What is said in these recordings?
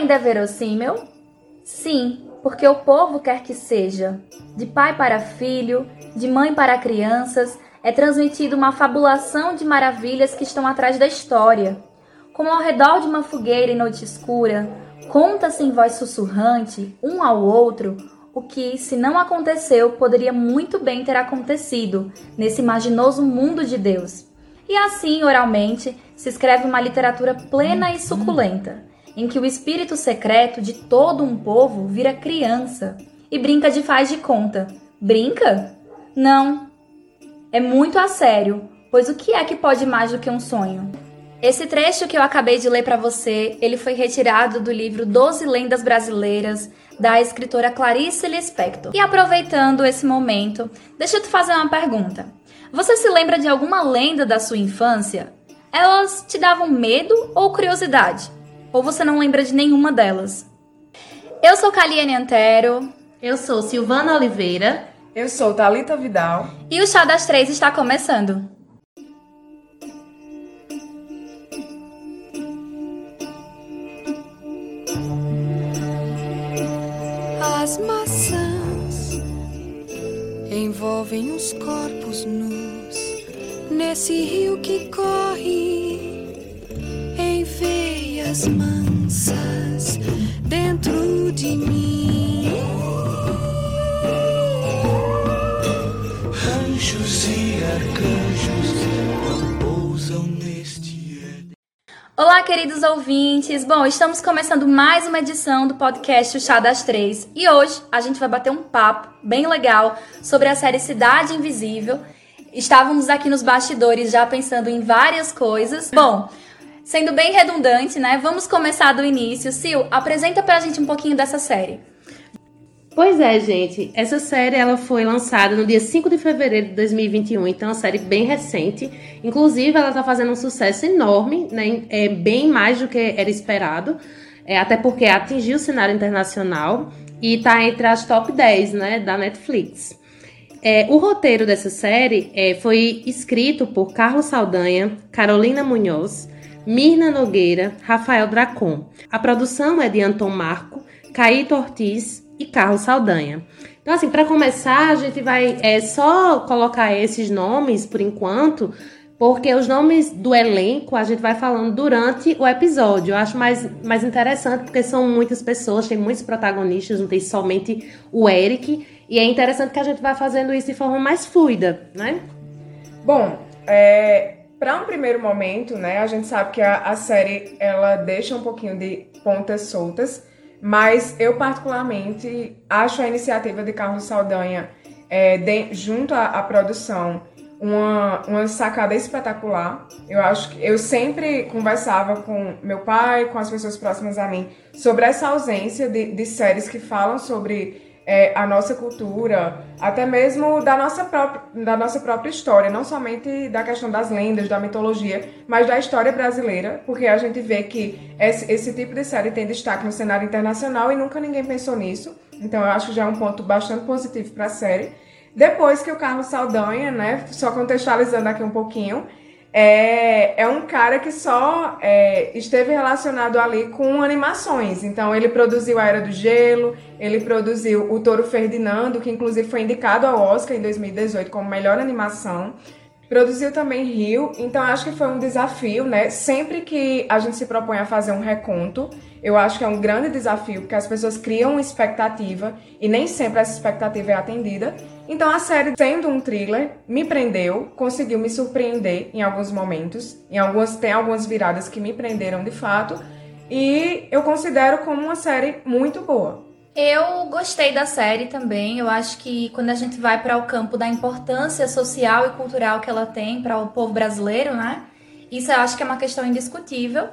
ainda é verossímil? Sim, porque o povo quer que seja. De pai para filho, de mãe para crianças, é transmitida uma fabulação de maravilhas que estão atrás da história. Como ao redor de uma fogueira em noite escura, conta-se em voz sussurrante, um ao outro, o que, se não aconteceu, poderia muito bem ter acontecido nesse imaginoso mundo de Deus. E assim, oralmente, se escreve uma literatura plena e suculenta, em que o espírito secreto de todo um povo vira criança e brinca de faz de conta. Brinca? Não. É muito a sério, pois o que é que pode mais do que um sonho? Esse trecho que eu acabei de ler para você, ele foi retirado do livro Doze Lendas Brasileiras, da escritora Clarice Lispector. E aproveitando esse momento, deixa eu te fazer uma pergunta. Você se lembra de alguma lenda da sua infância? Elas te davam medo ou curiosidade? Ou você não lembra de nenhuma delas? Eu sou Kaliane Antero. Eu sou Silvana Oliveira. Eu sou Talita Vidal. E o Chá das Três está começando. As maçãs envolvem os corpos nus nesse rio que corre veias mansas dentro de mim. E arcanjos pousam neste Olá, queridos ouvintes! Bom, estamos começando mais uma edição do podcast O Chá das Três e hoje a gente vai bater um papo bem legal sobre a série Cidade Invisível. Estávamos aqui nos bastidores já pensando em várias coisas. Bom, sendo bem redundante, né? Vamos começar do início. Sil, apresenta pra gente um pouquinho dessa série. Pois é, gente. Essa série ela foi lançada no dia 5 de fevereiro de 2021, então é uma série bem recente. Inclusive, ela está fazendo um sucesso enorme, né? É bem mais do que era esperado. É, até porque atingiu o cenário internacional e está entre as top 10 né, da Netflix. É, o roteiro dessa série é, foi escrito por Carlos Saldanha, Carolina Munhoz, Mirna Nogueira, Rafael Dracon. A produção é de Anton Marco, Caíto Ortiz e Carlos Saldanha. Então, assim, para começar, a gente vai é, só colocar esses nomes por enquanto, porque os nomes do elenco a gente vai falando durante o episódio. Eu acho mais, mais interessante, porque são muitas pessoas, tem muitos protagonistas, não tem somente o Eric. E é interessante que a gente vai fazendo isso de forma mais fluida, né? Bom, é, para um primeiro momento, né, a gente sabe que a, a série ela deixa um pouquinho de pontas soltas, mas eu particularmente acho a iniciativa de Carlos Saldanha é, de, junto à, à produção uma, uma sacada espetacular. Eu acho que eu sempre conversava com meu pai, com as pessoas próximas a mim, sobre essa ausência de, de séries que falam sobre é, a nossa cultura, até mesmo da nossa, própria, da nossa própria história, não somente da questão das lendas, da mitologia, mas da história brasileira, porque a gente vê que esse, esse tipo de série tem destaque no cenário internacional e nunca ninguém pensou nisso. Então eu acho que já é um ponto bastante positivo para a série. Depois que o Carlos Saldanha, né, só contextualizando aqui um pouquinho, é, é um cara que só é, esteve relacionado ali com animações. Então, ele produziu A Era do Gelo, ele produziu O Touro Ferdinando, que inclusive foi indicado ao Oscar em 2018 como melhor animação. Produziu também Rio, então acho que foi um desafio, né? Sempre que a gente se propõe a fazer um reconto, eu acho que é um grande desafio, porque as pessoas criam uma expectativa e nem sempre essa expectativa é atendida. Então a série, sendo um thriller, me prendeu, conseguiu me surpreender em alguns momentos, em algumas tem algumas viradas que me prenderam de fato, e eu considero como uma série muito boa. Eu gostei da série também. Eu acho que quando a gente vai para o campo da importância social e cultural que ela tem para o povo brasileiro, né? Isso eu acho que é uma questão indiscutível.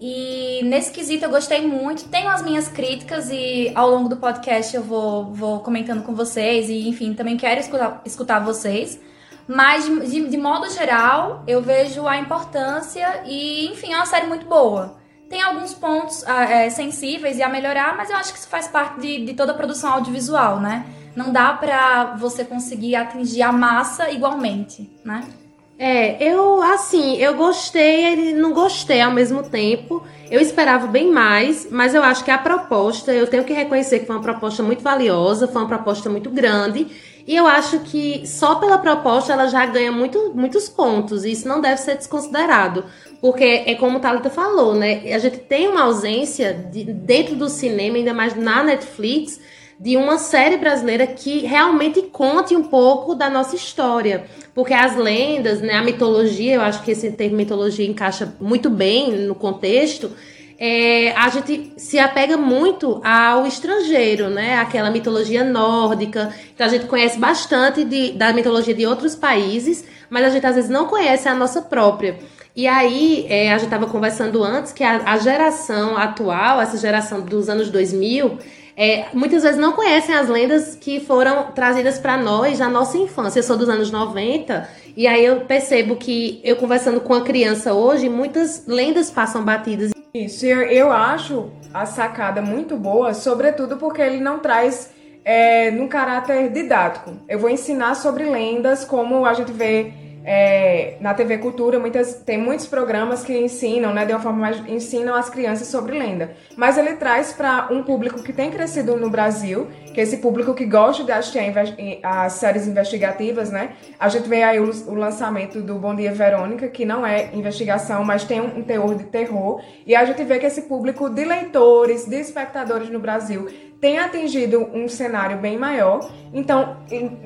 E nesse quesito eu gostei muito. Tenho as minhas críticas e ao longo do podcast eu vou, vou comentando com vocês. E enfim, também quero escutar, escutar vocês. Mas de, de, modo geral, eu vejo a importância e, enfim, é uma série muito boa. Tem alguns pontos é, sensíveis e a melhorar, mas eu acho que isso faz parte de, de toda a produção audiovisual, né? Não dá pra você conseguir atingir a massa igualmente, né? É, eu, assim, eu gostei e não gostei ao mesmo tempo. Eu esperava bem mais, mas eu acho que a proposta, eu tenho que reconhecer que foi uma proposta muito valiosa, foi uma proposta muito grande. E eu acho que só pela proposta ela já ganha muito, muitos pontos. E isso não deve ser desconsiderado. Porque é como o Thalita falou, né? A gente tem uma ausência de, dentro do cinema, ainda mais na Netflix, de uma série brasileira que realmente conte um pouco da nossa história. Porque as lendas, né, a mitologia, eu acho que esse termo mitologia encaixa muito bem no contexto. É, a gente se apega muito ao estrangeiro, né? Aquela mitologia nórdica. Então a gente conhece bastante de, da mitologia de outros países, mas a gente às vezes não conhece a nossa própria. E aí, é, a gente estava conversando antes que a, a, geração atual, essa geração dos anos 2000, é, muitas vezes não conhecem as lendas que foram trazidas para nós na nossa infância. Eu sou dos anos 90 e aí eu percebo que eu conversando com a criança hoje, muitas lendas passam batidas. Isso, eu, acho a sacada muito boa, sobretudo porque ele não traz é, num caráter didático. Eu vou ensinar sobre lendas, como a gente vê é, na TV Cultura, muitas, tem muitos programas que ensinam, né, de uma forma mais, ensinam as crianças sobre lenda. Mas ele traz para um público que tem crescido no Brasil, que é esse público que gosta de assistir as séries investigativas, né? A gente vê aí o, o, lançamento do Bom Dia Verônica, que não é investigação, mas tem um, um teor de terror. E a gente vê que esse público de leitores, de espectadores no Brasil tem atingido um cenário bem maior. Então,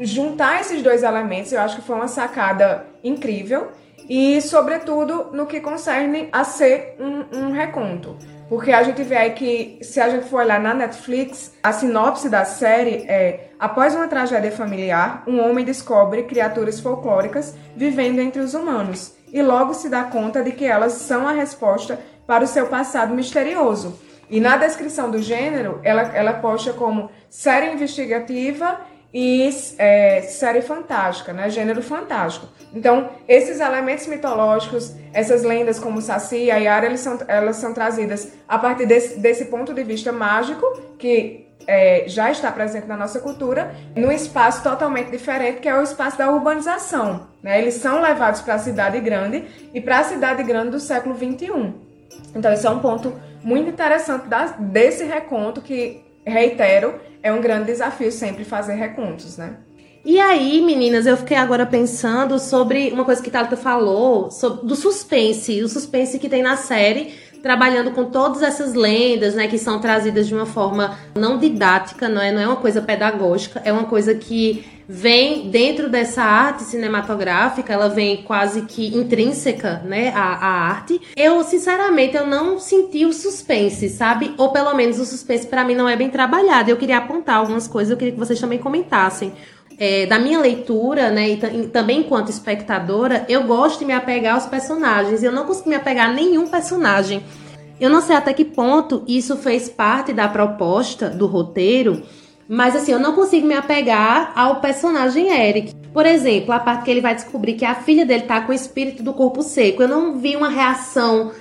juntar esses dois elementos, eu acho que foi uma sacada incrível. E, sobretudo, no que concerne a ser um, um reconto. Porque a gente vê aí que, se a gente for olhar na Netflix, a sinopse da série é: após uma tragédia familiar, um homem descobre criaturas folclóricas vivendo entre os humanos e logo se dá conta de que elas são a resposta para o seu passado misterioso. E na descrição do gênero, ela, ela posta como série investigativa e é, série fantástica, né? Gênero fantástico. Então, esses elementos mitológicos, essas lendas como Saci e Ayara, eles são, elas são trazidas a partir desse, desse ponto de vista mágico, que é, já está presente na nossa cultura, num espaço totalmente diferente, que é o espaço da urbanização. Né? Eles são levados para a cidade grande e para a cidade grande do século XXI. Então, isso é um ponto muito interessante da, desse reconto que, reitero, é um grande desafio sempre fazer recontos, né? E aí, meninas, eu fiquei agora pensando sobre uma coisa que Thalita falou, sobre, do suspense, o suspense que tem na série, trabalhando com todas essas lendas, né, que são trazidas de uma forma não didática, não é, não é uma coisa pedagógica, é uma coisa que vem dentro dessa arte cinematográfica, ela vem quase que intrínseca, né, à, à arte. Eu, sinceramente, eu não senti o suspense, sabe? Ou pelo menos o suspense para mim não é bem trabalhado. Eu queria apontar algumas coisas, eu queria que vocês também comentassem. É, da minha leitura, né, e também enquanto espectadora, eu gosto de me apegar aos personagens. Eu não consigo me apegar a nenhum personagem. Eu não sei até que ponto isso fez parte da proposta do roteiro, mas assim, eu não consigo me apegar ao personagem Eric. Por exemplo, a parte que ele vai descobrir que a filha dele tá com o espírito do corpo seco. Eu não vi uma reação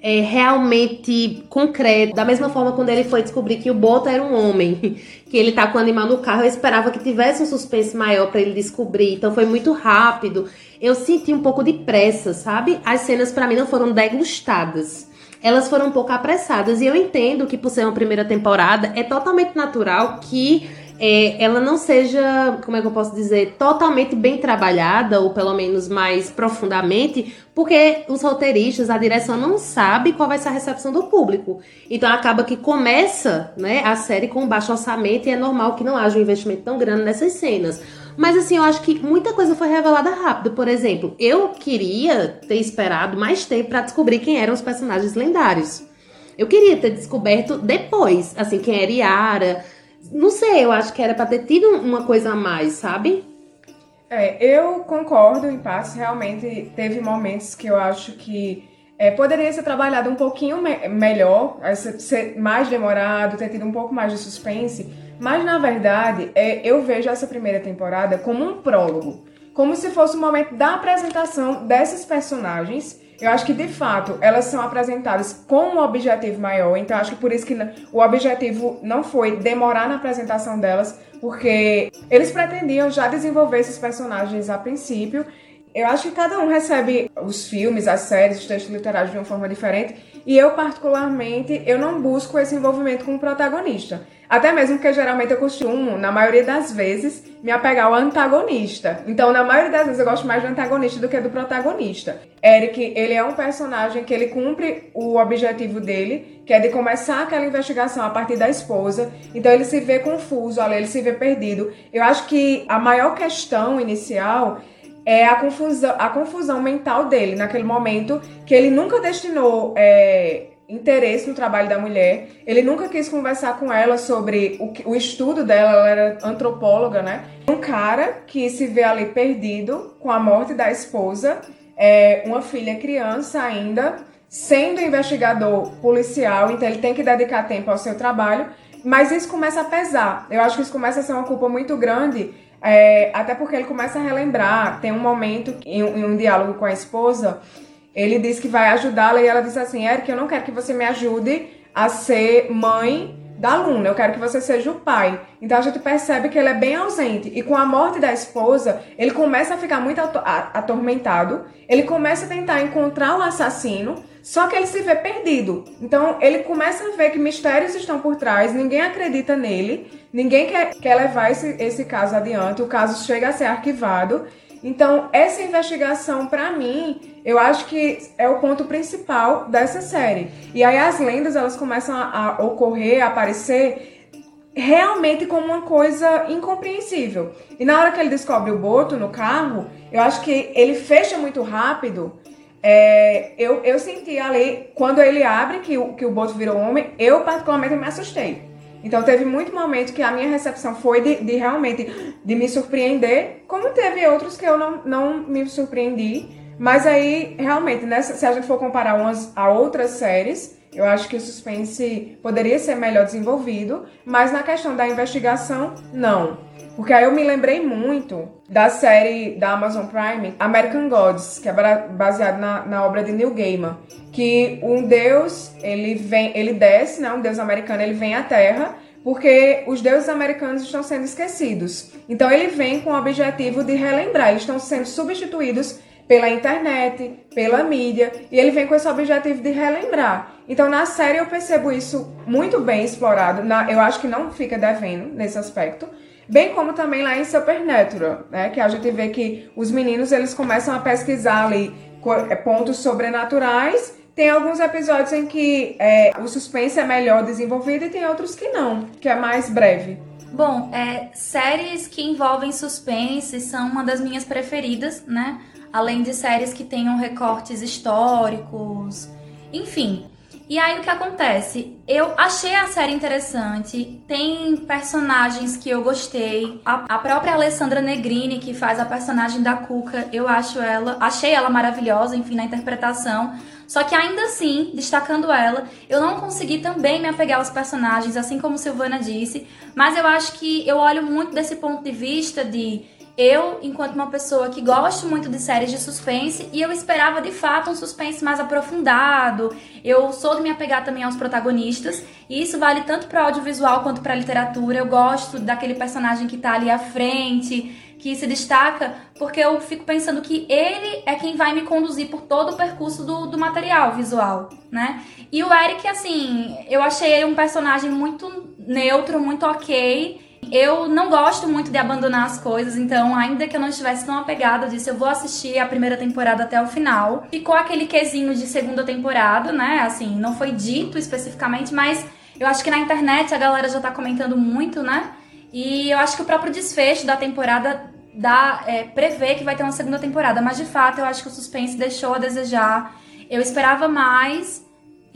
é, realmente concreta. Da mesma forma, quando ele foi descobrir que o Boto era um homem, que ele tá com o animal no carro, eu esperava que tivesse um suspense maior para ele descobrir. Então foi muito rápido. Eu senti um pouco de pressa, sabe? As cenas para mim não foram degustadas elas foram um pouco apressadas. E eu entendo que, por ser uma primeira temporada, é totalmente natural que é, ela não seja, como é que eu posso dizer, totalmente bem trabalhada, ou pelo menos mais profundamente, porque os roteiristas, a direção não sabe qual vai ser a recepção do público. Então acaba que começa né, a série com baixo orçamento e é normal que não haja um investimento tão grande nessas cenas. Mas assim, eu acho que muita coisa foi revelada rápido. Por exemplo, eu queria ter esperado mais tempo para descobrir quem eram os personagens lendários. Eu queria ter descoberto depois, assim, quem era Yara. Não sei, eu acho que era para ter tido uma coisa a mais, sabe? É, eu concordo em parte. Realmente teve momentos que eu acho que é, poderia ser trabalhado um pouquinho me melhor, ser mais demorado, ter tido um pouco mais de suspense. Mas na verdade, é, eu vejo essa primeira temporada como um prólogo, como se fosse o momento da apresentação desses personagens. Eu acho que de fato elas são apresentadas com um objetivo maior, então acho que por isso que o objetivo não foi demorar na apresentação delas, porque eles pretendiam já desenvolver esses personagens a princípio eu acho que cada um recebe os filmes, as séries, os textos literários de uma forma diferente. E eu, particularmente, eu não busco esse envolvimento com o protagonista. Até mesmo porque geralmente eu costumo, na maioria das vezes, me apegar ao antagonista. Então, na maioria das vezes, eu gosto mais do antagonista do que do protagonista. Eric, ele é um personagem que ele cumpre o objetivo dele, que é de começar aquela investigação a partir da esposa. Então, ele se vê confuso ele se vê perdido. Eu acho que a maior questão inicial é a confusão, a confusão mental dele naquele momento que ele nunca destinou é, interesse no trabalho da mulher. Ele nunca quis conversar com ela sobre o, o estudo dela, ela era antropóloga, né? Um cara que se vê ali perdido com a morte da esposa, é, uma filha criança ainda, sendo investigador policial, então ele tem que dedicar tempo ao seu trabalho, mas isso começa a pesar. Eu acho que isso começa a ser uma culpa muito grande é, até porque ele começa a relembrar. Tem um momento em, em um diálogo com a esposa, ele diz que vai ajudá-la e ela diz assim: Eric, eu não quero que você me ajude a ser mãe da aluna, eu quero que você seja o pai. Então a gente percebe que ele é bem ausente. E com a morte da esposa, ele começa a ficar muito atormentado, ele começa a tentar encontrar o assassino, só que ele se vê perdido. Então ele começa a ver que mistérios estão por trás, ninguém acredita nele, ninguém quer, quer levar esse, esse caso adiante, o caso chega a ser arquivado. Então, essa investigação, para mim, eu acho que é o ponto principal dessa série. E aí as lendas, elas começam a, a ocorrer, a aparecer realmente como uma coisa incompreensível. E na hora que ele descobre o boto no carro, eu acho que ele fecha muito rápido. É, eu, eu senti ali, quando ele abre que o, que o boto virou homem, eu particularmente me assustei. Então teve muito momento que a minha recepção foi de, de, realmente de me surpreender, como teve outros que eu não, não me surpreendi. Mas aí, realmente, se a gente for comparar umas a outras séries, eu acho que o suspense poderia ser melhor desenvolvido, mas na questão da investigação, não. Porque aí eu me lembrei muito da série da Amazon Prime, American Gods, que é baseado na, na obra de Neil Gaiman, que um deus, ele vem, ele desce, né, um deus americano, ele vem à Terra, porque os deuses americanos estão sendo esquecidos. Então ele vem com o objetivo de relembrar, eles estão sendo substituídos pela internet, pela mídia, e ele vem com esse objetivo de relembrar. Então na série eu percebo isso muito bem explorado, na, eu acho que não fica devendo nesse aspecto. Bem como também lá em Supernatural, né? Que a gente vê que os meninos eles começam a pesquisar ali é, pontos sobrenaturais. Tem alguns episódios em que é, o suspense é melhor desenvolvido e tem outros que não, que é mais breve. Bom, é, séries que envolvem suspense são uma das minhas preferidas, né? Além de séries que tenham recortes históricos, enfim. E aí o que acontece? Eu achei a série interessante, tem personagens que eu gostei. A, a, própria Alessandra Negrini, que faz a personagem da Cuca, eu acho ela, achei ela maravilhosa, enfim, na interpretação. Só que ainda assim, destacando ela, eu não consegui também me apegar aos personagens, assim como Silvana disse, mas eu acho que eu olho muito desse ponto de vista de eu, enquanto uma pessoa que gosto muito de séries de suspense, e eu esperava de fato um suspense mais aprofundado. Eu sou de me apegar também aos protagonistas, e isso vale tanto para audiovisual quanto para literatura. Eu gosto daquele personagem que tá ali à frente, que se destaca, porque eu fico pensando que ele é quem vai me conduzir por todo o percurso do, do material visual, né? E o Eric, assim, eu achei ele um personagem muito neutro, muito ok eu não gosto muito de abandonar as coisas, então, ainda que eu não estivesse tão apegada, disse, eu vou assistir a primeira temporada até o final. Ficou aquele quesinho de segunda temporada, né? Assim, não foi dito especificamente, mas eu acho que na internet a galera já tá comentando muito, né? E eu acho que o próprio desfecho da temporada dá, é, prevê que vai ter uma segunda temporada, mas de fato eu acho que o suspense deixou a desejar. Eu esperava mais,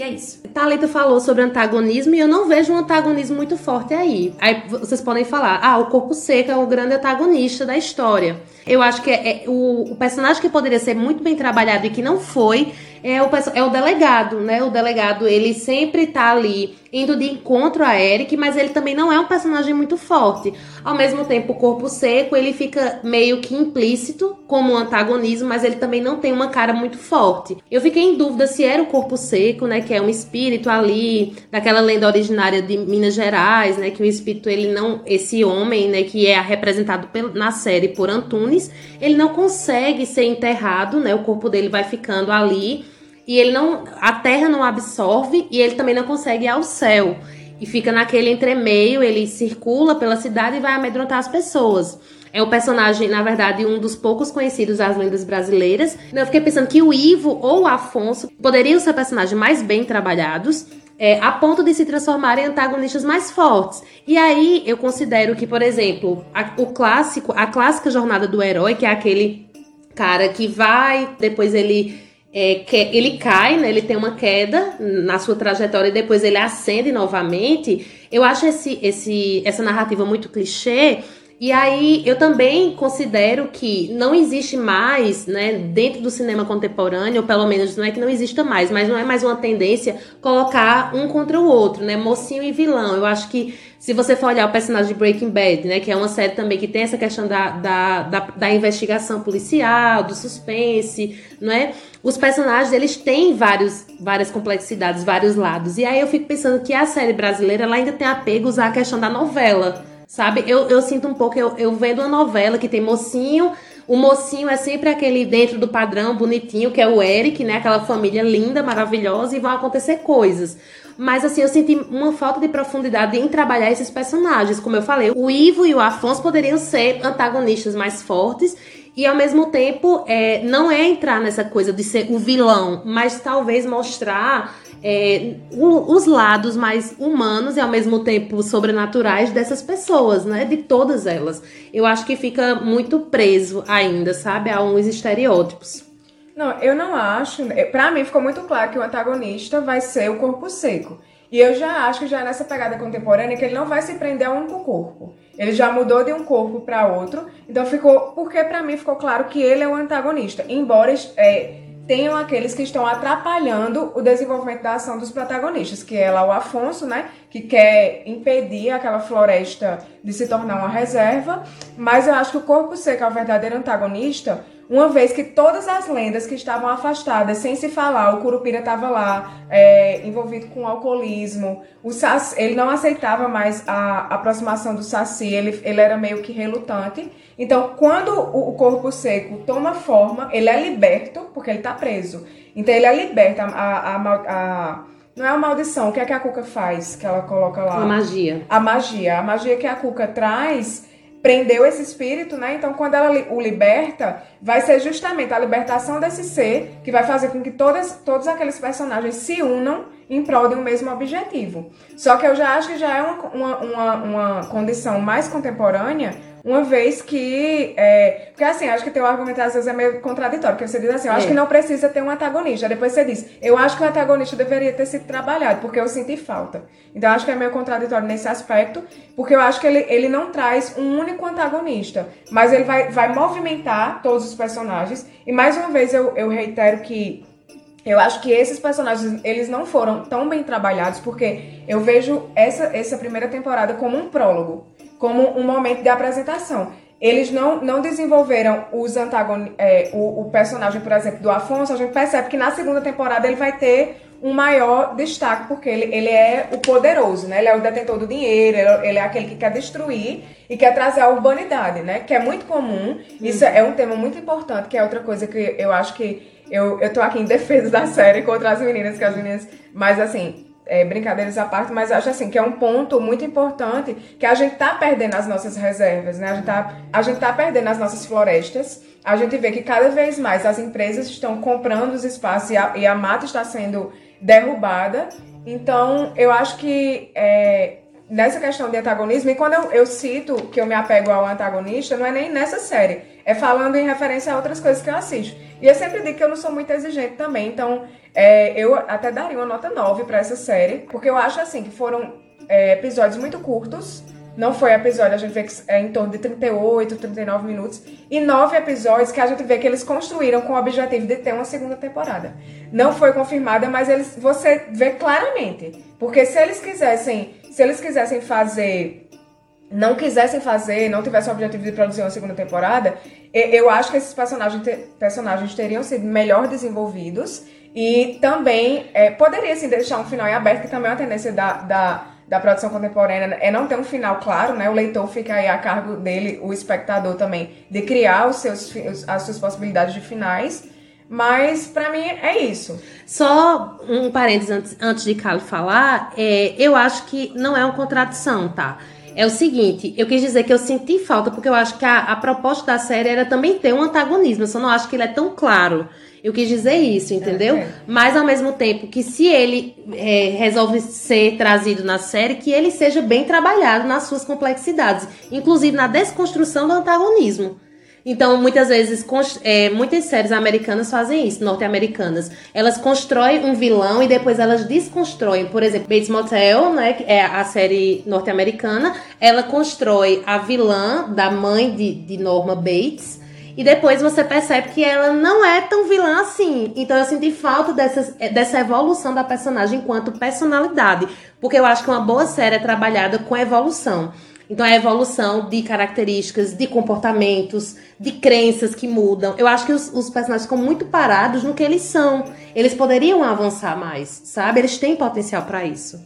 e é isso. Thalita falou sobre antagonismo e eu não vejo um antagonismo muito forte aí. Aí vocês podem falar, ah, o corpo seco é o grande antagonista da história. Eu acho que é, é o, o, personagem que poderia ser muito bem trabalhado e que não foi é o, é o delegado, né? O delegado, ele sempre tá ali indo de encontro a Eric, mas ele também não é um personagem muito forte. Ao mesmo tempo, o corpo seco, ele fica meio que implícito como um antagonismo, mas ele também não tem uma cara muito forte. Eu fiquei em dúvida se era o corpo seco, né, que é um espírito ali daquela lenda originária de Minas Gerais, né, que o espírito ele não, esse homem, né, que é representado na série por Antunes, ele não consegue ser enterrado, né, o corpo dele vai ficando ali e ele não, a terra não absorve e ele também não consegue ir ao céu e fica naquele entremeio, ele circula pela cidade e vai amedrontar as pessoas. É o personagem, na verdade, um dos poucos conhecidos das lendas brasileiras. Eu fiquei pensando que o Ivo ou o Afonso poderiam ser personagens mais bem trabalhados, é, a ponto de se transformarem em antagonistas mais fortes. E aí eu considero que, por exemplo, a, o clássico, a clássica jornada do herói, que é aquele cara que vai, depois ele é, que ele cai, né? Ele tem uma queda na sua trajetória e depois ele ascende novamente. Eu acho esse, esse, essa narrativa muito clichê e aí eu também considero que não existe mais, né, dentro do cinema contemporâneo, ou pelo menos não é que não exista mais, mas não é mais uma tendência colocar um contra o outro, né, mocinho e vilão. Eu acho que se você for olhar o personagem de Breaking Bad, né, que é uma série também que tem essa questão da, da, da, da investigação policial, do suspense, não é? Os personagens, eles têm vários, várias complexidades, vários lados. E aí eu fico pensando que a série brasileira, ela ainda tem apegos à questão da novela, Sabe? Eu, eu sinto um pouco, eu, eu vendo uma novela que tem mocinho, o mocinho é sempre aquele dentro do padrão bonitinho, que é o Eric, né? Aquela família linda, maravilhosa, e vão acontecer coisas. Mas assim, eu senti uma falta de profundidade em trabalhar esses personagens. Como eu falei, o Ivo e o Afonso poderiam ser antagonistas mais fortes. E ao mesmo tempo, é, não é entrar nessa coisa de ser o vilão, mas talvez mostrar é, os lados mais humanos e ao mesmo tempo sobrenaturais dessas pessoas, né? De todas elas. Eu acho que fica muito preso ainda, sabe? A uns estereótipos. Não, eu não acho. Para mim ficou muito claro que o antagonista vai ser o corpo seco. E eu já acho que já é nessa pegada contemporânea que ele não vai se prender a um único corpo. Ele já mudou de um corpo para outro. Então ficou. Porque para mim ficou claro que ele é o antagonista. Embora é, tenham aqueles que estão atrapalhando o desenvolvimento da ação dos protagonistas, que é lá o Afonso, né, que quer impedir aquela floresta de se tornar uma reserva, mas eu acho que o Corpo Seco é o verdadeiro antagonista, uma vez que todas as lendas que estavam afastadas, sem se falar, o Curupira estava lá, é, envolvido com alcoolismo, o Saci, ele não aceitava mais a aproximação do Saci, ele, ele era meio que relutante. Então, quando o, o corpo seco toma forma, ele é liberto, porque ele está preso. Então, ele é liberto. A, a, a, a, não é a maldição, o que é que a Cuca faz? Que ela coloca lá? A magia. A magia. A magia que a Cuca traz prendeu esse espírito, né? Então, quando ela o liberta, vai ser justamente a libertação desse ser que vai fazer com que todas, todos aqueles personagens se unam em prol de um mesmo objetivo. Só que eu já acho que já é uma, uma, uma, uma condição mais contemporânea, uma vez que. É, porque assim, acho que teu argumento às vezes é meio contraditório, porque você diz assim, eu acho é. que não precisa ter um antagonista. Depois você diz, eu acho que o antagonista deveria ter sido trabalhado, porque eu senti falta. Então acho que é meio contraditório nesse aspecto, porque eu acho que ele, ele não traz um único antagonista, mas ele vai, vai movimentar todos os personagens. E mais uma vez eu, eu reitero que eu acho que esses personagens, eles não foram tão bem trabalhados, porque eu vejo essa, essa primeira temporada como um prólogo como um momento de apresentação. Eles não, não desenvolveram os antagon... É, o, o personagem, por exemplo, do Afonso. A gente percebe que na segunda temporada ele vai ter um maior destaque, porque ele, ele é o poderoso, né? Ele é o detentor do dinheiro, ele, ele é aquele que quer destruir e quer trazer a urbanidade, né? Que é muito comum. Isso é um tema muito importante, que é outra coisa que eu acho que eu, eu tô aqui em defesa da série contra as meninas, que as meninas. Mas assim, é, brincadeiras à parte, mas acho assim que é um ponto muito importante que a gente tá perdendo as nossas reservas, né? A gente tá, a gente tá perdendo as nossas florestas. A gente vê que cada vez mais as empresas estão comprando os espaços e a, e a mata está sendo derrubada. Então, eu acho que é, nessa questão de antagonismo, e quando eu, eu cito que eu me apego ao antagonista, não é nem nessa série, é falando em referência a outras coisas que eu assisto. E eu sempre digo que eu não sou muito exigente também, então é, eu até daria uma nota 9 para essa série, porque eu acho assim que foram é, episódios muito curtos. Não foi episódio, a gente vê que é em torno de 38, 39 minutos. E nove episódios que a gente vê que eles construíram com o objetivo de ter uma segunda temporada. Não foi confirmada, mas eles, você vê claramente. Porque se eles quisessem, se eles quisessem fazer não quisessem fazer, não tivessem o objetivo de produzir uma segunda temporada, eu acho que esses personagens, personagens teriam sido melhor desenvolvidos e também é, poderia assim, deixar um final em aberto, que também é uma tendência da, da, da produção contemporânea, é não ter um final claro, né? O leitor fica aí a cargo dele, o espectador também, de criar os seus, as suas possibilidades de finais. Mas para mim é isso. Só um parênteses antes, antes de Carlos falar, é, eu acho que não é uma contradição, tá? É o seguinte, eu quis dizer que eu senti falta, porque eu acho que a, a proposta da série era também ter um antagonismo, eu só não acho que ele é tão claro. Eu quis dizer isso, entendeu? É, é. Mas ao mesmo tempo que se ele é, resolve ser trazido na série, que ele seja bem trabalhado nas suas complexidades, inclusive na desconstrução do antagonismo. Então, muitas vezes, é, muitas séries americanas fazem isso, norte-americanas. Elas constroem um vilão e depois elas desconstroem. Por exemplo, Bates Motel, né, que é a série norte-americana, ela constrói a vilã da mãe de, de Norma Bates. E depois você percebe que ela não é tão vilã assim. Então eu senti falta dessa, dessa evolução da personagem enquanto personalidade. Porque eu acho que uma boa série é trabalhada com evolução. Então, é a evolução de características, de comportamentos, de crenças que mudam. Eu acho que os, os, personagens ficam muito parados no que eles são. Eles poderiam avançar mais, sabe? Eles têm potencial para isso.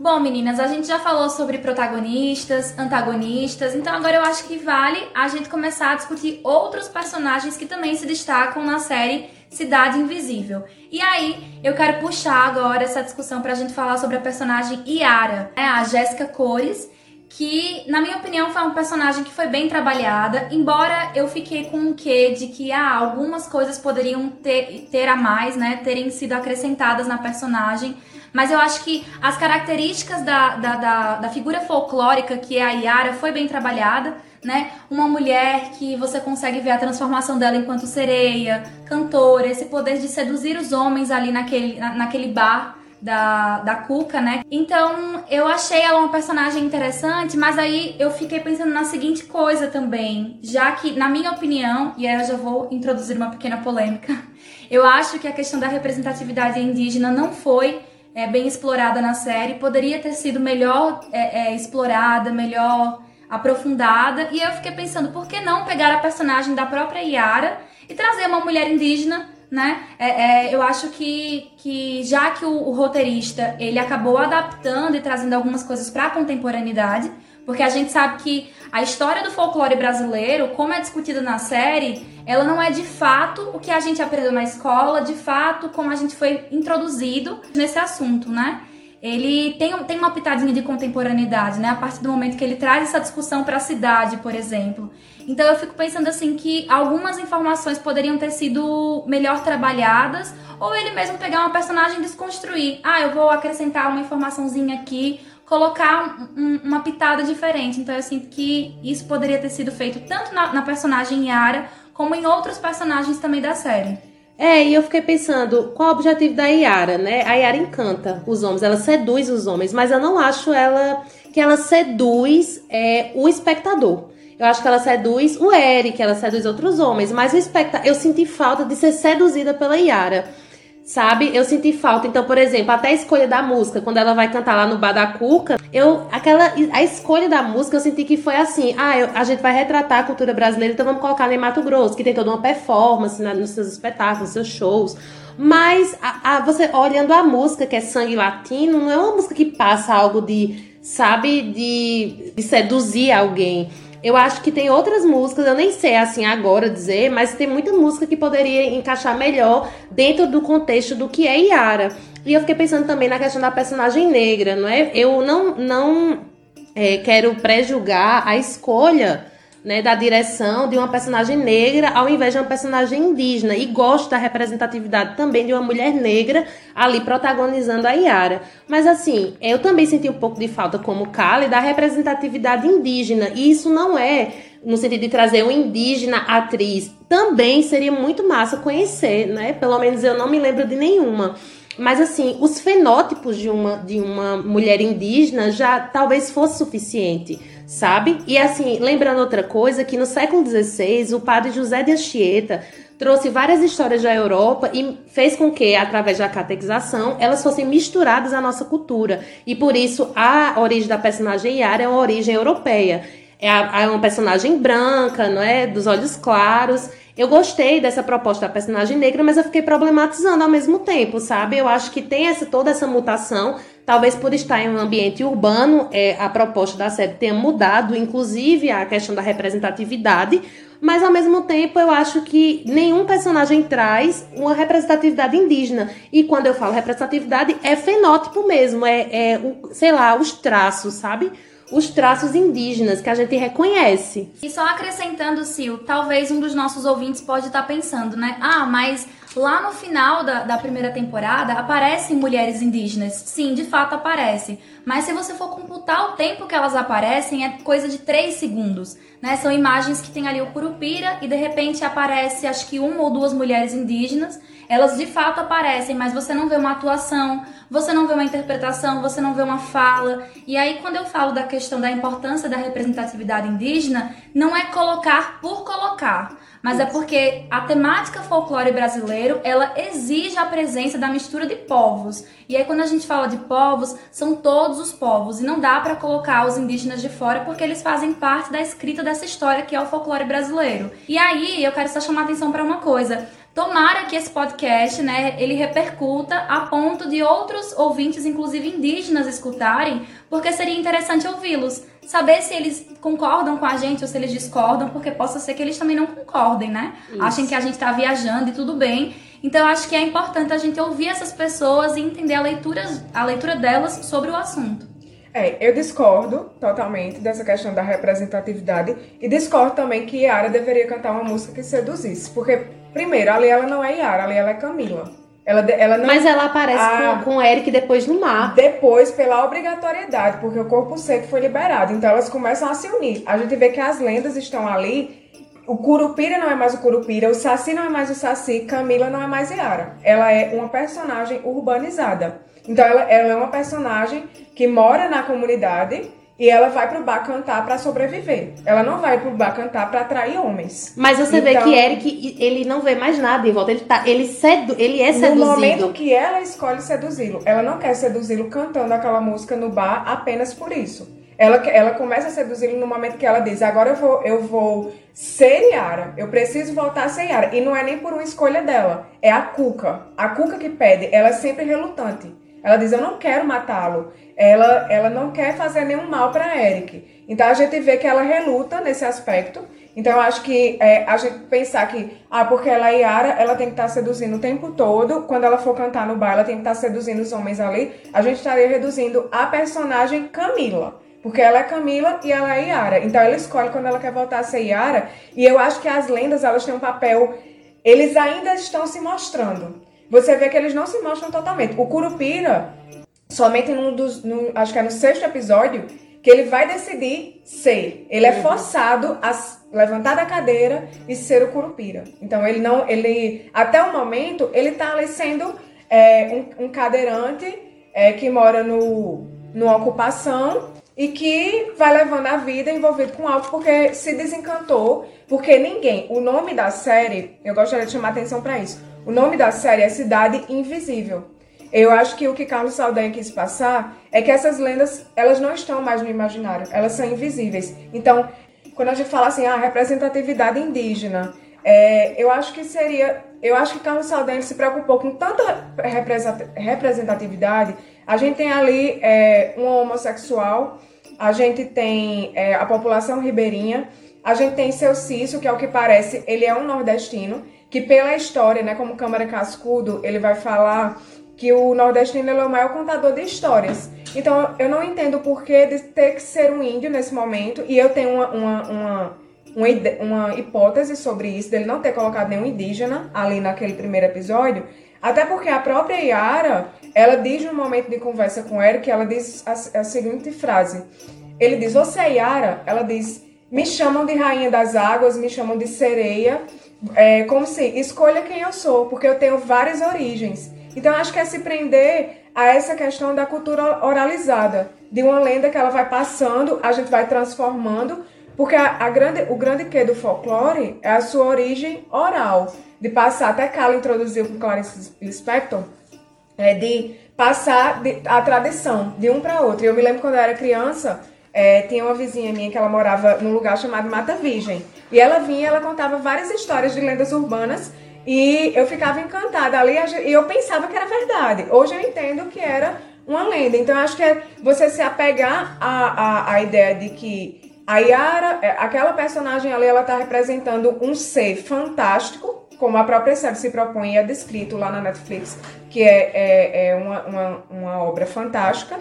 Bom, meninas, a gente já falou sobre protagonistas, antagonistas, então agora eu acho que vale a gente começar a discutir outros personagens que também se destacam na série Cidade Invisível. E aí, eu quero puxar agora essa discussão pra gente falar sobre a personagem Yara, né? a Jéssica Cores, que, na minha opinião, foi um personagem que foi bem trabalhada, embora eu fiquei com um quê de que ah, algumas coisas poderiam ter, ter a mais, né, terem sido acrescentadas na personagem, mas eu acho que as características da, da, da, da figura folclórica, que é a Yara, foi bem trabalhada, né? Uma mulher que você consegue ver a transformação dela enquanto sereia, cantora, esse poder de seduzir os homens ali naquele, naquele bar da, da Cuca, né? Então eu achei ela uma personagem interessante, mas aí eu fiquei pensando na seguinte coisa também, já que, na minha opinião, e aí eu já vou introduzir uma pequena polêmica, eu acho que a questão da representatividade indígena não foi é, bem explorada na série, poderia ter sido melhor é, é, explorada, melhor aprofundada, e eu fiquei pensando, por que não pegar a personagem da própria Yara e trazer uma mulher indígena né? É, é, eu acho que, que já que o, o, roteirista ele acabou adaptando e trazendo algumas coisas para a contemporaneidade, porque a gente sabe que a história do folclore brasileiro, como é discutida na série, ela não é de fato o que a gente aprendeu na escola, de fato como a gente foi introduzido nesse assunto, né? Ele tem, tem uma pitadinha de contemporaneidade, né? A partir do momento que ele traz essa discussão para a cidade, por exemplo. Então eu fico pensando assim que algumas informações poderiam ter sido melhor trabalhadas, ou ele mesmo pegar uma personagem e desconstruir. Ah, eu vou acrescentar uma informaçãozinha aqui, colocar um, uma pitada diferente. Então eu sinto que isso poderia ter sido feito tanto na, na personagem Yara, como em outros personagens também da série. É, e eu fiquei pensando, qual o objetivo da Yara, né? A Yara encanta os homens, ela seduz os homens, mas eu não acho ela que ela seduz é, o espectador. Eu acho que ela seduz o Eric, ela seduz outros homens, mas o espectador, eu senti falta de ser seduzida pela Yara. Sabe? Eu senti falta. Então, por exemplo, até a escolha da música, quando ela vai cantar lá no Bar da Cuca, eu, aquela, a escolha da música eu senti que foi assim: ah, eu, a gente vai retratar a cultura brasileira, então vamos colocar em Mato Grosso, que tem toda uma performance na, nos seus espetáculos, nos seus shows. Mas a, a, você olhando a música, que é sangue latino, não é uma música que passa algo de, sabe, de, de seduzir alguém. Eu acho que tem outras músicas, eu nem sei assim agora dizer, mas tem muita música que poderia encaixar melhor dentro do contexto do que é Yara. E eu fiquei pensando também na questão da personagem negra, não é? Eu não, não é, quero pré-julgar a escolha né, da direção de uma personagem negra ao invés de uma personagem indígena. E gosto da representatividade também de uma mulher negra ali protagonizando a Yara. Mas assim, eu também senti um pouco de falta, como Kali, da representatividade indígena. E isso não é no sentido de trazer uma indígena atriz. Também seria muito massa conhecer, né? Pelo menos eu não me lembro de nenhuma. Mas assim, os fenótipos de uma, de uma mulher indígena já talvez fosse suficiente sabe? E assim, lembrando outra coisa, que no século XVI, o padre José de Anchieta trouxe várias histórias da Europa e fez com que, através da catequização, elas fossem misturadas à nossa cultura. E por isso a origem da personagem Yara é uma origem europeia. É, é uma personagem branca, não é? Dos olhos claros. Eu gostei dessa proposta da personagem negra, mas eu fiquei problematizando ao mesmo tempo, sabe? Eu acho que tem essa, toda essa mutação. Talvez por estar em um ambiente urbano, é, a proposta da série tenha mudado, inclusive a questão da representatividade mas ao mesmo tempo eu acho que nenhum personagem traz uma representatividade indígena. E quando eu falo representatividade, é fenótipo mesmo, é, é sei lá, os traços, sabe? Os traços indígenas que a gente reconhece. E só acrescentando, Sil, talvez um dos nossos ouvintes pode estar pensando, né? Ah, mas Lá no final da, da primeira temporada aparecem mulheres indígenas. Sim, de fato aparecem. Mas se você for computar o tempo que elas aparecem, é coisa de 3 segundos. Né? São imagens que tem ali o Curupira e de repente aparece acho que uma ou duas mulheres indígenas. Elas de fato aparecem, mas você não vê uma atuação, você não vê uma interpretação, você não vê uma fala. E aí, quando eu falo da questão da importância da representatividade indígena, não é colocar por colocar mas é porque a temática folclore brasileiro, ela exige a presença da mistura de povos. E aí quando a gente fala de povos, são todos os povos e não dá para colocar os indígenas de fora porque eles fazem parte da escrita dessa história que é o folclore brasileiro. E aí eu quero só chamar a atenção para uma coisa. Tomara que esse podcast, né, ele repercuta a ponto de outros ouvintes, inclusive indígenas, escutarem, porque seria interessante ouvi-los saber se eles concordam com a gente ou se eles discordam, porque possa ser que eles também não concordem, né? Isso. Achem que a gente está viajando e tudo bem. Então acho que é importante a gente ouvir essas pessoas e entender a leitura, a leitura delas sobre o assunto. É, eu discordo totalmente dessa questão da representatividade e discordo também que Yara deveria cantar uma música que seduzisse, porque primeiro, ali ela não é Yara, ali ela é Camila. Ela, ela não, Mas ela aparece a, com, com o Eric depois no mar. Depois, pela obrigatoriedade, porque o corpo seco foi liberado. Então elas começam a se unir. A gente vê que as lendas estão ali. O Curupira não é mais o Curupira, o Saci não é mais o Saci, Camila não é mais Yara. Ela é uma personagem urbanizada. Então ela, ela é uma personagem que mora na comunidade e ela vai pro bar cantar para sobreviver. Ela não vai pro bar cantar para atrair homens. Mas você então, vê que Eric, ele não vê mais nada em volta. Ele, tá, ele, sedu, ele é seduzido. No momento que ela escolhe seduzi-lo, ela não quer seduzi-lo cantando aquela música no bar apenas por isso. Ela, ela começa a seduzi-lo no momento que ela diz: Agora eu vou, eu vou ser Yara. Eu preciso voltar a ser Yara. E não é nem por uma escolha dela. É a Cuca. A Cuca que pede. Ela é sempre relutante. Ela diz: Eu não quero matá-lo ela, ela não quer fazer nenhum mal para Eric. Então a gente vê que ela reluta nesse aspecto. Então eu acho que é, a gente pensar que, ah, porque ela é Yara, ela tem que estar tá seduzindo o tempo todo. Quando ela for cantar no bar, ela tem que estar tá seduzindo os homens ali. A gente estaria reduzindo a personagem Camila. Porque ela é Camila e ela é Yara. Então ela escolhe quando ela quer voltar a ser Yara. E eu acho que as lendas, elas têm um papel. Eles ainda estão se mostrando. Você vê que eles não se mostram totalmente. O Curupira, somente num dos, no, acho que é no sexto episódio, que ele vai decidir ser. Ele é forçado a levantar da cadeira e ser o Curupira. Então ele não, ele até o momento ele tá ali sendo é, um, um, cadeirante é, que mora no, numa ocupação e que vai levando a vida envolvido com algo porque se desencantou, porque ninguém, o nome da série, eu gostaria de chamar atenção para isso. O nome da série é Cidade Invisível. Eu acho que o que Carlos Saldanha quis passar é que essas lendas, elas não estão mais no imaginário, elas são invisíveis. Então, quando a gente fala assim, ah, representatividade indígena, é, eu acho que seria, eu acho que Carlos Saldanha se preocupou com tanta representatividade. A gente tem ali é, um homossexual, a gente tem é, a população ribeirinha, a gente tem seu Cício, que é o que parece, ele é um nordestino, que pela história, né, como Câmara Cascudo, ele vai falar que o nordestino é o maior contador de histórias. Então eu não entendo o porquê de ter que ser um índio nesse momento, e eu tenho uma, uma, uma, uma, uma hipótese sobre isso, dele não ter colocado nenhum indígena ali naquele primeiro episódio, até porque a própria Yara, ela diz no momento de conversa com Eric, ela diz a, a seguinte frase. Ele diz, você é Yara? Ela diz, me chamam de rainha das águas, me chamam de sereia, é, como se, escolha quem eu sou, porque eu tenho várias origens. Então, acho que é se prender a essa questão da cultura oralizada, de uma lenda que ela vai passando, a gente vai transformando, porque a, a grande, o grande que do folclore é a sua origem oral. de passar, até Carla introduziu com Clarice Lispector, é, de passar de, a tradição de um para outro. Eu me lembro quando eu era criança, é, tinha uma vizinha minha que ela morava num lugar chamado Mata Virgem. E ela vinha, ela contava várias histórias de lendas urbanas e eu ficava encantada ali e eu pensava que era verdade. Hoje eu entendo que era uma lenda. Então eu acho que é você se apegar à, à, à ideia de que a Yara, é, aquela personagem ali, ela está representando um ser fantástico, como a própria série se propõe e é descrito lá na Netflix, que é, é, é uma, uma, uma obra fantástica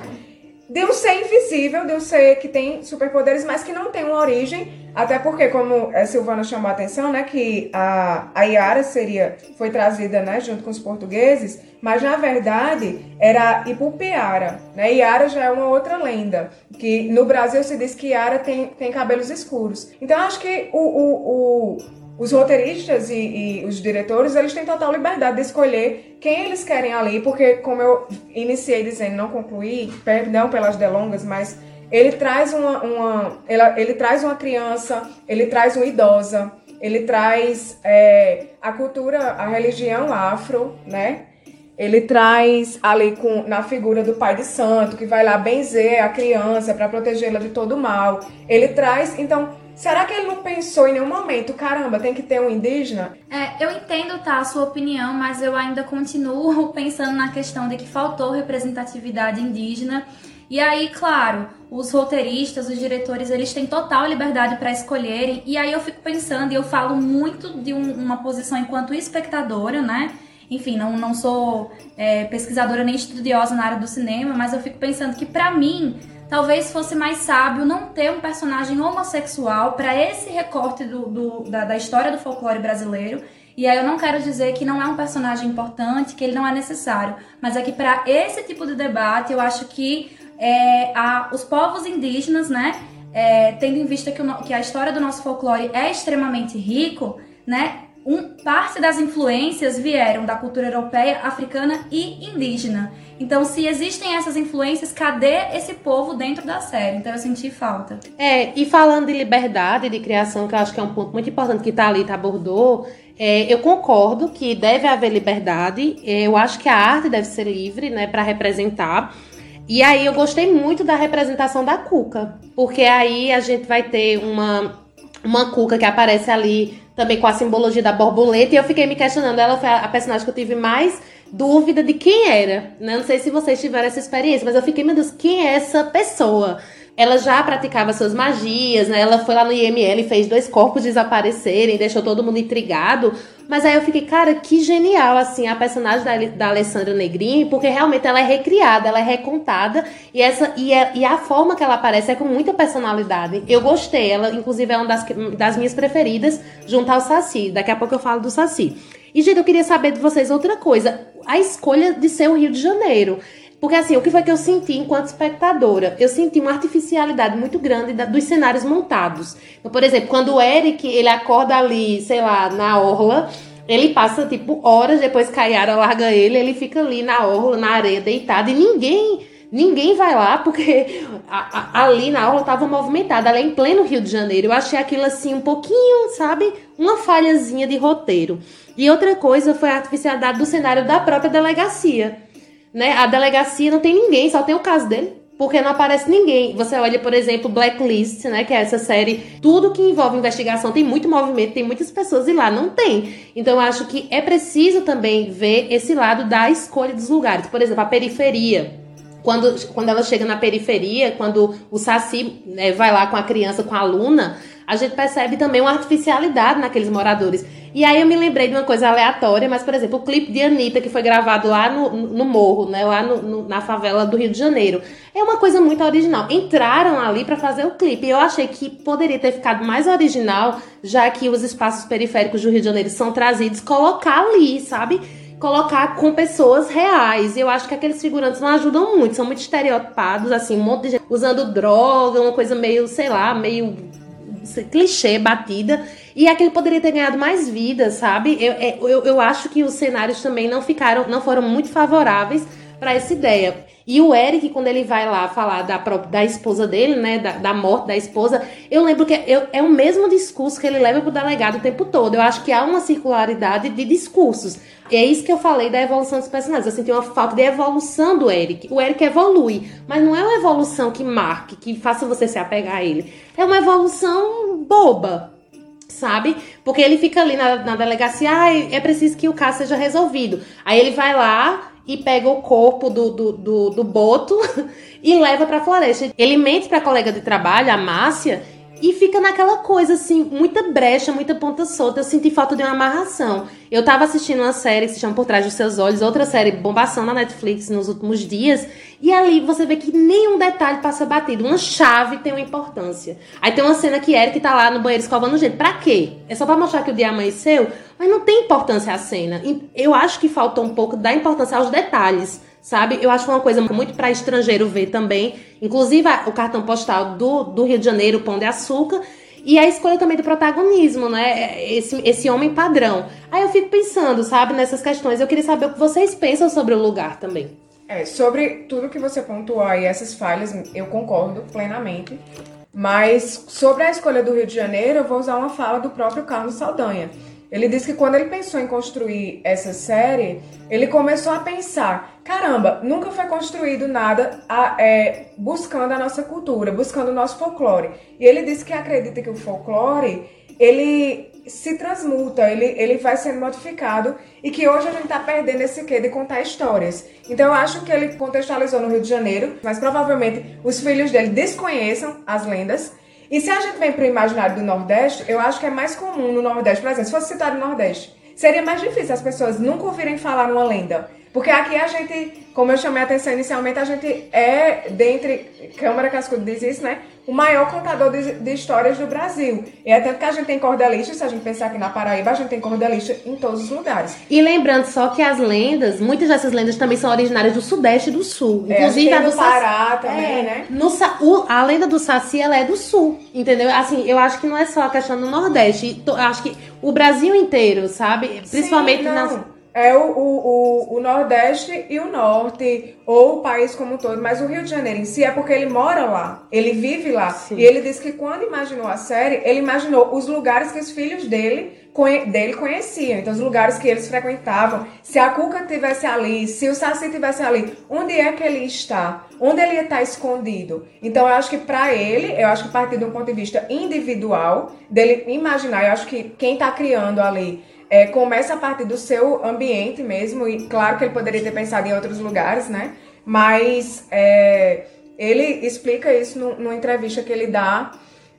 de um ser invisível, de um ser que tem superpoderes, mas que não tem uma origem, até porque, como a Silvana chamou a atenção, né, que a, a Yara seria, foi trazida, né, junto com os portugueses, mas na verdade era Ipupiara, né, Yara já é uma outra lenda, que no Brasil se diz que Yara tem, tem cabelos escuros. Então, acho que o, o, o os roteiristas e, e, os diretores, eles têm total liberdade de escolher quem eles querem ali, porque como eu iniciei dizendo, não concluí, perdão pelas delongas, mas ele traz uma, uma ele, ele traz uma criança, ele traz uma idosa, ele traz é, a cultura, a religião afro, né? Ele traz ali com, na figura do pai de santo, que vai lá benzer a criança para protegê-la de todo mal. Ele traz, então, Será que ele não pensou em nenhum momento, caramba, tem que ter um indígena? É, eu entendo, tá, a sua opinião, mas eu ainda continuo pensando na questão de que faltou representatividade indígena. E aí, claro, os roteiristas, os diretores, eles têm total liberdade para escolherem. E aí eu fico pensando, e eu falo muito de um, uma posição enquanto espectadora, né? Enfim, não, não sou é, pesquisadora nem estudiosa na área do cinema, mas eu fico pensando que, para mim, talvez fosse mais sábio não ter um personagem homossexual para esse recorte do, do da, da, história do folclore brasileiro. E aí eu não quero dizer que não é um personagem importante, que ele não é necessário, mas é que para esse tipo de debate eu acho que é, a, os povos indígenas, né, é, tendo em vista que, o, que a história do nosso folclore é extremamente rico, né, um, parte das influências vieram da cultura europeia, africana e indígena. Então, se existem essas influências, cadê esse povo dentro da série? Então, eu senti falta. É, e falando de liberdade de criação, que eu acho que é um ponto muito importante que Thalita abordou, é, eu concordo que deve haver liberdade. É, eu acho que a arte deve ser livre, né, para representar. E aí eu gostei muito da representação da Cuca, porque aí a gente vai ter uma uma Cuca que aparece ali também com a simbologia da borboleta e eu fiquei me questionando, ela foi a personagem que eu tive mais dúvida de quem era. Né? Não sei se vocês tiveram essa experiência, mas eu fiquei, meu Deus, quem é essa pessoa? Ela já praticava suas magias, né? Ela foi lá no IML e fez dois corpos desaparecerem, deixou todo mundo intrigado. Mas aí eu fiquei, cara, que genial, assim, a personagem da, da Alessandra Negrini, porque realmente ela é recriada, ela é recontada, e, essa, e, é, e a forma que ela aparece é com muita personalidade. Eu gostei, ela, inclusive, é uma das, das minhas preferidas, junto ao Saci. Daqui a pouco eu falo do Saci. E, gente, eu queria saber de vocês outra coisa. A escolha de ser o Rio de Janeiro. Porque assim, o que foi que eu senti enquanto espectadora? Eu senti uma artificialidade muito grande da, dos cenários montados. Então, por exemplo, quando o Eric, ele acorda ali, sei lá, na orla, ele passa, tipo, horas depois que a Yara larga ele, ele fica ali na orla, na areia, deitado, e ninguém ninguém vai lá porque a, a, ali na aula estava movimentada, é em pleno Rio de Janeiro. Eu achei aquilo assim um pouquinho, sabe, uma falhazinha de roteiro. E outra coisa foi a artificialidade do cenário da própria delegacia. Né? A delegacia não tem ninguém, só tem o caso dele. Porque não aparece ninguém. Você olha, por exemplo, Blacklist, né? Que é essa série. Tudo que envolve investigação tem muito movimento, tem muitas pessoas e lá não tem. Então eu acho que é preciso também ver esse lado da escolha dos lugares. Por exemplo, a periferia quando, quando ela chega na periferia, quando o Saci né, vai lá com a criança, com a aluna, a gente percebe também uma artificialidade naqueles moradores. E aí eu me lembrei de uma coisa aleatória, mas, por exemplo, o clipe de Anitta, que foi gravado lá no, no morro, né? Lá no, no, na favela do Rio de Janeiro. É uma coisa muito original. Entraram ali para fazer o clipe. Eu achei que poderia ter ficado mais original, já que os espaços periféricos do Rio de Janeiro são trazidos, colocar ali, sabe? colocar com pessoas reais. E eu acho que aqueles figurantes não ajudam muito, são muito estereotipados, assim, um monte de gente usando droga, uma coisa meio, sei lá, meio clichê, batida. E aquele poderia ter ganhado mais vida, sabe? Eu, é, eu, eu acho que os cenários também não ficaram, não foram muito favoráveis para essa ideia. E o Eric, quando ele vai lá falar da, da esposa dele, né, da, da morte da esposa, eu lembro que é, é o mesmo discurso que ele leva pro delegado o tempo todo. Eu acho que há uma circularidade de discursos. E é isso que eu falei da evolução dos personagens. Eu senti uma falta de evolução do Eric. O Eric evolui, mas não é uma evolução que marque, que faça você se apegar a ele. É uma evolução boba, sabe? Porque ele fica ali na, na delegacia, ah, é preciso que o caso seja resolvido. Aí ele vai lá e pega o corpo do, do, do, do Boto e leva pra floresta. Ele mente pra colega de trabalho, a Márcia, e fica naquela coisa, assim, muita brecha, muita ponta solta. Eu senti falta de uma amarração. Eu tava assistindo uma série que se chama Por Trás dos Seus Olhos, outra série bombação na Netflix nos últimos dias. E ali você vê que nenhum detalhe passa batido. Uma chave tem uma importância. Aí tem uma cena que Eric tá lá no banheiro escovando jeito. Pra quê? É só pra mostrar que o dia amanheceu? Mas não tem importância a cena. Eu acho que faltou um pouco da importância aos detalhes sabe? Eu acho que é uma coisa muito para estrangeiro ver também. Inclusive o cartão postal do, do Rio de Janeiro, Pão de Açúcar. E a escolha também do protagonismo, né? Esse, esse homem padrão. Aí eu fico pensando, sabe, nessas questões. Eu queria saber o que vocês pensam sobre o lugar também. É, sobre tudo que você pontuou aí, essas falhas, eu concordo plenamente. Mas sobre a escolha do Rio de Janeiro, eu vou usar uma fala do próprio Carlos Saldanha. Ele disse que quando ele pensou em construir essa série, ele começou a pensar: caramba, nunca foi construído nada a, é, buscando a nossa cultura, buscando o nosso folclore. E ele disse que acredita que o folclore ele se transmuta, ele, ele vai sendo modificado e que hoje a gente está perdendo esse quê de contar histórias. Então eu acho que ele contextualizou no Rio de Janeiro, mas provavelmente os filhos dele desconheçam as lendas e se a gente vem para o imaginário do Nordeste, eu acho que é mais comum no Nordeste, por exemplo, se fosse citado no Nordeste, seria mais difícil as pessoas nunca ouvirem falar numa lenda. Porque aqui a gente, como eu chamei a atenção inicialmente, a gente é, dentre, Câmara Cascudo diz isso, né? O maior contador de, de, histórias do Brasil. E é tanto que a gente tem cordelista, se a gente pensar aqui na Paraíba, a gente tem cordelista em todos os lugares. E lembrando só que as lendas, muitas dessas lendas também são originárias do Sudeste e do Sul. É, Inclusive a do, Pará Saci... também, é, né? No, o, a lenda do Saci, ela é do Sul, entendeu? Assim, eu acho que não é só a questão do Nordeste. Eu acho que o Brasil inteiro, sabe? Principalmente Sim, nas é o, o, o, o, Nordeste e o Norte, ou o país como um todo, mas o Rio de Janeiro em si é porque ele mora lá, ele vive lá. Sim. E ele disse que quando imaginou a série, ele imaginou os lugares que os filhos dele, dele conheciam, então os lugares que eles frequentavam. Se a Cuca estivesse ali, se o Saci estivesse ali, onde é que ele está? Onde ele está escondido? Então eu acho que para ele, eu acho que a partir de um ponto de vista individual, dele imaginar, eu acho que quem está criando ali é, começa a partir do seu ambiente mesmo, e claro que ele poderia ter pensado em outros lugares, né? Mas é, ele explica isso no, numa entrevista que ele dá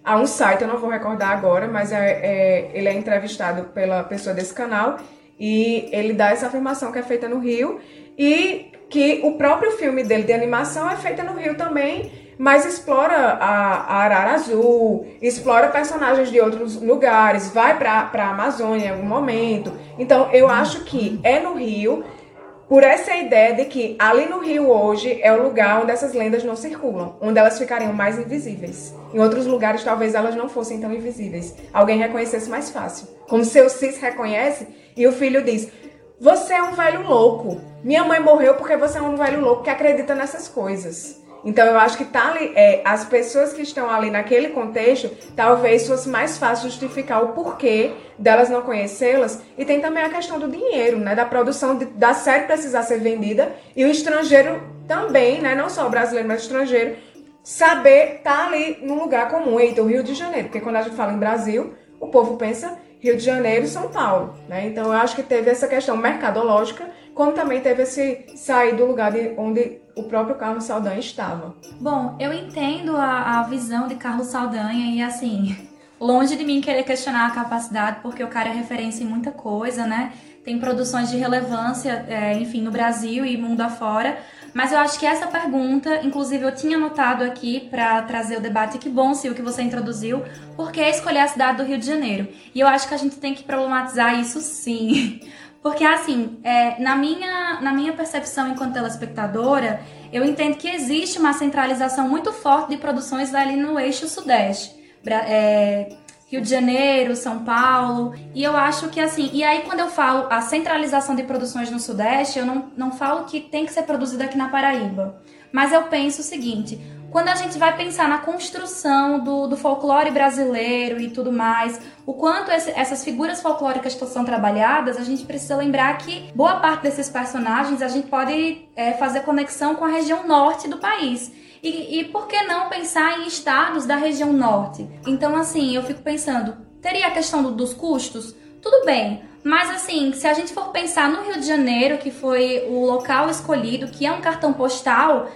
a um site, eu não vou recordar agora, mas é, é, ele é entrevistado pela pessoa desse canal e ele dá essa afirmação que é feita no Rio e que o próprio filme dele de animação é feito no Rio também mas explora a, a Arara Azul, explora personagens de outros lugares, vai para a Amazônia em algum momento. Então, eu acho que é no Rio, por essa ideia de que ali no Rio hoje é o lugar onde essas lendas não circulam, onde elas ficariam mais invisíveis. Em outros lugares, talvez elas não fossem tão invisíveis. Alguém reconhecesse mais fácil. Como seu Cis reconhece e o filho diz: Você é um velho louco. Minha mãe morreu porque você é um velho louco que acredita nessas coisas. Então eu acho que tá ali, é, as pessoas que estão ali naquele contexto, talvez fosse mais fácil justificar o porquê delas não conhecê-las. E tem também a questão do dinheiro, né? Da produção de, da série precisar ser vendida e o estrangeiro também, né? Não só o brasileiro, mas o estrangeiro, saber estar tá ali num lugar comum. Eita, o Rio de Janeiro. Porque quando a gente fala em Brasil, o povo pensa Rio de Janeiro e São Paulo, né? Então eu acho que teve essa questão mercadológica, como também teve esse sair do lugar de onde o próprio Carlos Saldanha estava. Bom, eu entendo a, a visão de Carlos Saldanha e assim, longe de mim querer questionar a capacidade, porque o cara é referência em muita coisa, né? Tem produções de relevância, é, enfim, no Brasil e mundo afora. Mas eu acho que essa pergunta, inclusive eu tinha anotado aqui para trazer o debate, que bom, Sil, que você introduziu, porque escolher a cidade do Rio de Janeiro. E eu acho que a gente tem que problematizar isso sim. Porque, assim, é, na, minha, na minha percepção enquanto telespectadora, eu entendo que existe uma centralização muito forte de produções ali no eixo sudeste. É, Rio de Janeiro, São Paulo. E eu acho que assim, e aí quando eu falo a centralização de produções no Sudeste, eu não, não falo que tem que ser produzida aqui na Paraíba. Mas eu penso o seguinte: quando a gente vai pensar na construção do, do folclore brasileiro e tudo mais, o quanto esse, essas figuras folclóricas são trabalhadas, a gente precisa lembrar que boa parte desses personagens a gente pode é, fazer conexão com a região norte do país. E, e por que não pensar em estados da região norte? Então, assim, eu fico pensando, teria a questão do, dos custos? Tudo bem, mas assim, se a gente for pensar no Rio de Janeiro, que foi o local escolhido, que é um cartão postal,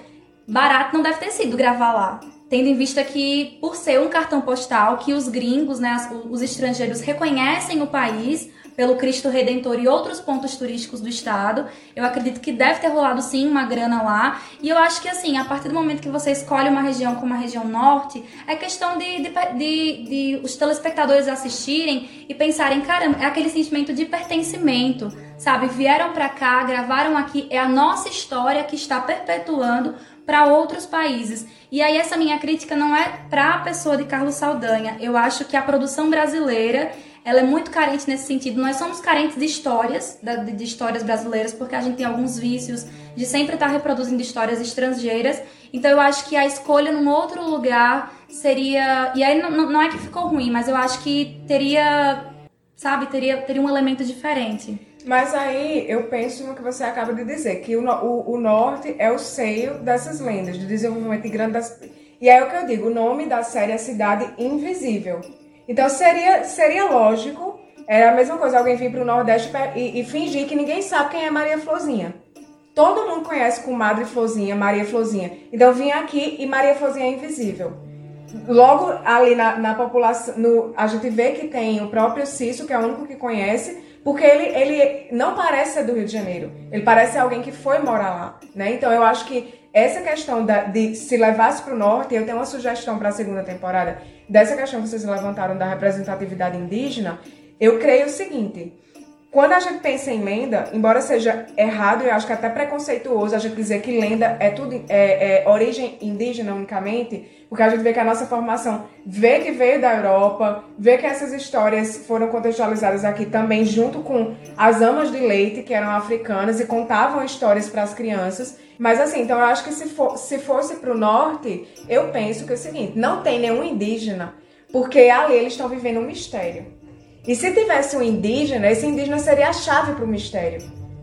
barato não deve ter sido gravar lá. Tendo em vista que, por ser um cartão postal, que os gringos, né, os estrangeiros reconhecem o país, pelo Cristo Redentor e outros pontos turísticos do estado. Eu acredito que deve ter rolado sim uma grana lá. E eu acho que assim, a partir do momento que você escolhe uma região como a região norte, é questão de, de, de, de os telespectadores assistirem e pensarem, caramba, é aquele sentimento de pertencimento, sabe? Vieram para cá, gravaram aqui, é a nossa história que está perpetuando para outros países. E aí essa minha crítica não é para a pessoa de Carlos Saldanha. Eu acho que a produção brasileira ela é muito carente nesse sentido. Nós somos carentes de histórias, de, histórias brasileiras, porque a gente tem alguns vícios de sempre estar reproduzindo histórias estrangeiras. Então eu acho que a escolha num outro lugar seria. E aí não, não é que ficou ruim, mas eu acho que teria. Sabe, teria, teria um elemento diferente. Mas aí eu penso no que você acaba de dizer, que o, o, o norte é o seio dessas lendas, do desenvolvimento grande das. E é o que eu digo, o nome da série é Cidade Invisível. Então seria, seria lógico, era a mesma coisa, alguém vir para o Nordeste e, e, fingir que ninguém sabe quem é Maria Florzinha. Todo mundo conhece com Madre Florzinha, Maria Florzinha. Então vinha aqui e Maria Florzinha é invisível. Logo ali na, na população, no, a gente vê que tem o próprio Cício, que é o único que conhece, porque ele, ele não parece ser do Rio de Janeiro. Ele parece alguém que foi morar lá. Né? Então eu acho que essa questão da, de se levasse para o norte, eu tenho uma sugestão para a segunda temporada, dessa questão que vocês levantaram da representatividade indígena, eu creio o seguinte. Quando a gente pensa em lenda, embora seja errado e acho que até preconceituoso a gente dizer que lenda é tudo é, é origem indígena unicamente, porque a gente vê que a nossa formação vê que veio da Europa, vê que essas histórias foram contextualizadas aqui também junto com as amas de leite que eram africanas e contavam histórias para as crianças. Mas assim, então eu acho que se, for, se fosse para o norte, eu penso que é o seguinte: não tem nenhum indígena, porque ali eles estão vivendo um mistério. E se tivesse um indígena, esse indígena seria a chave para o mistério.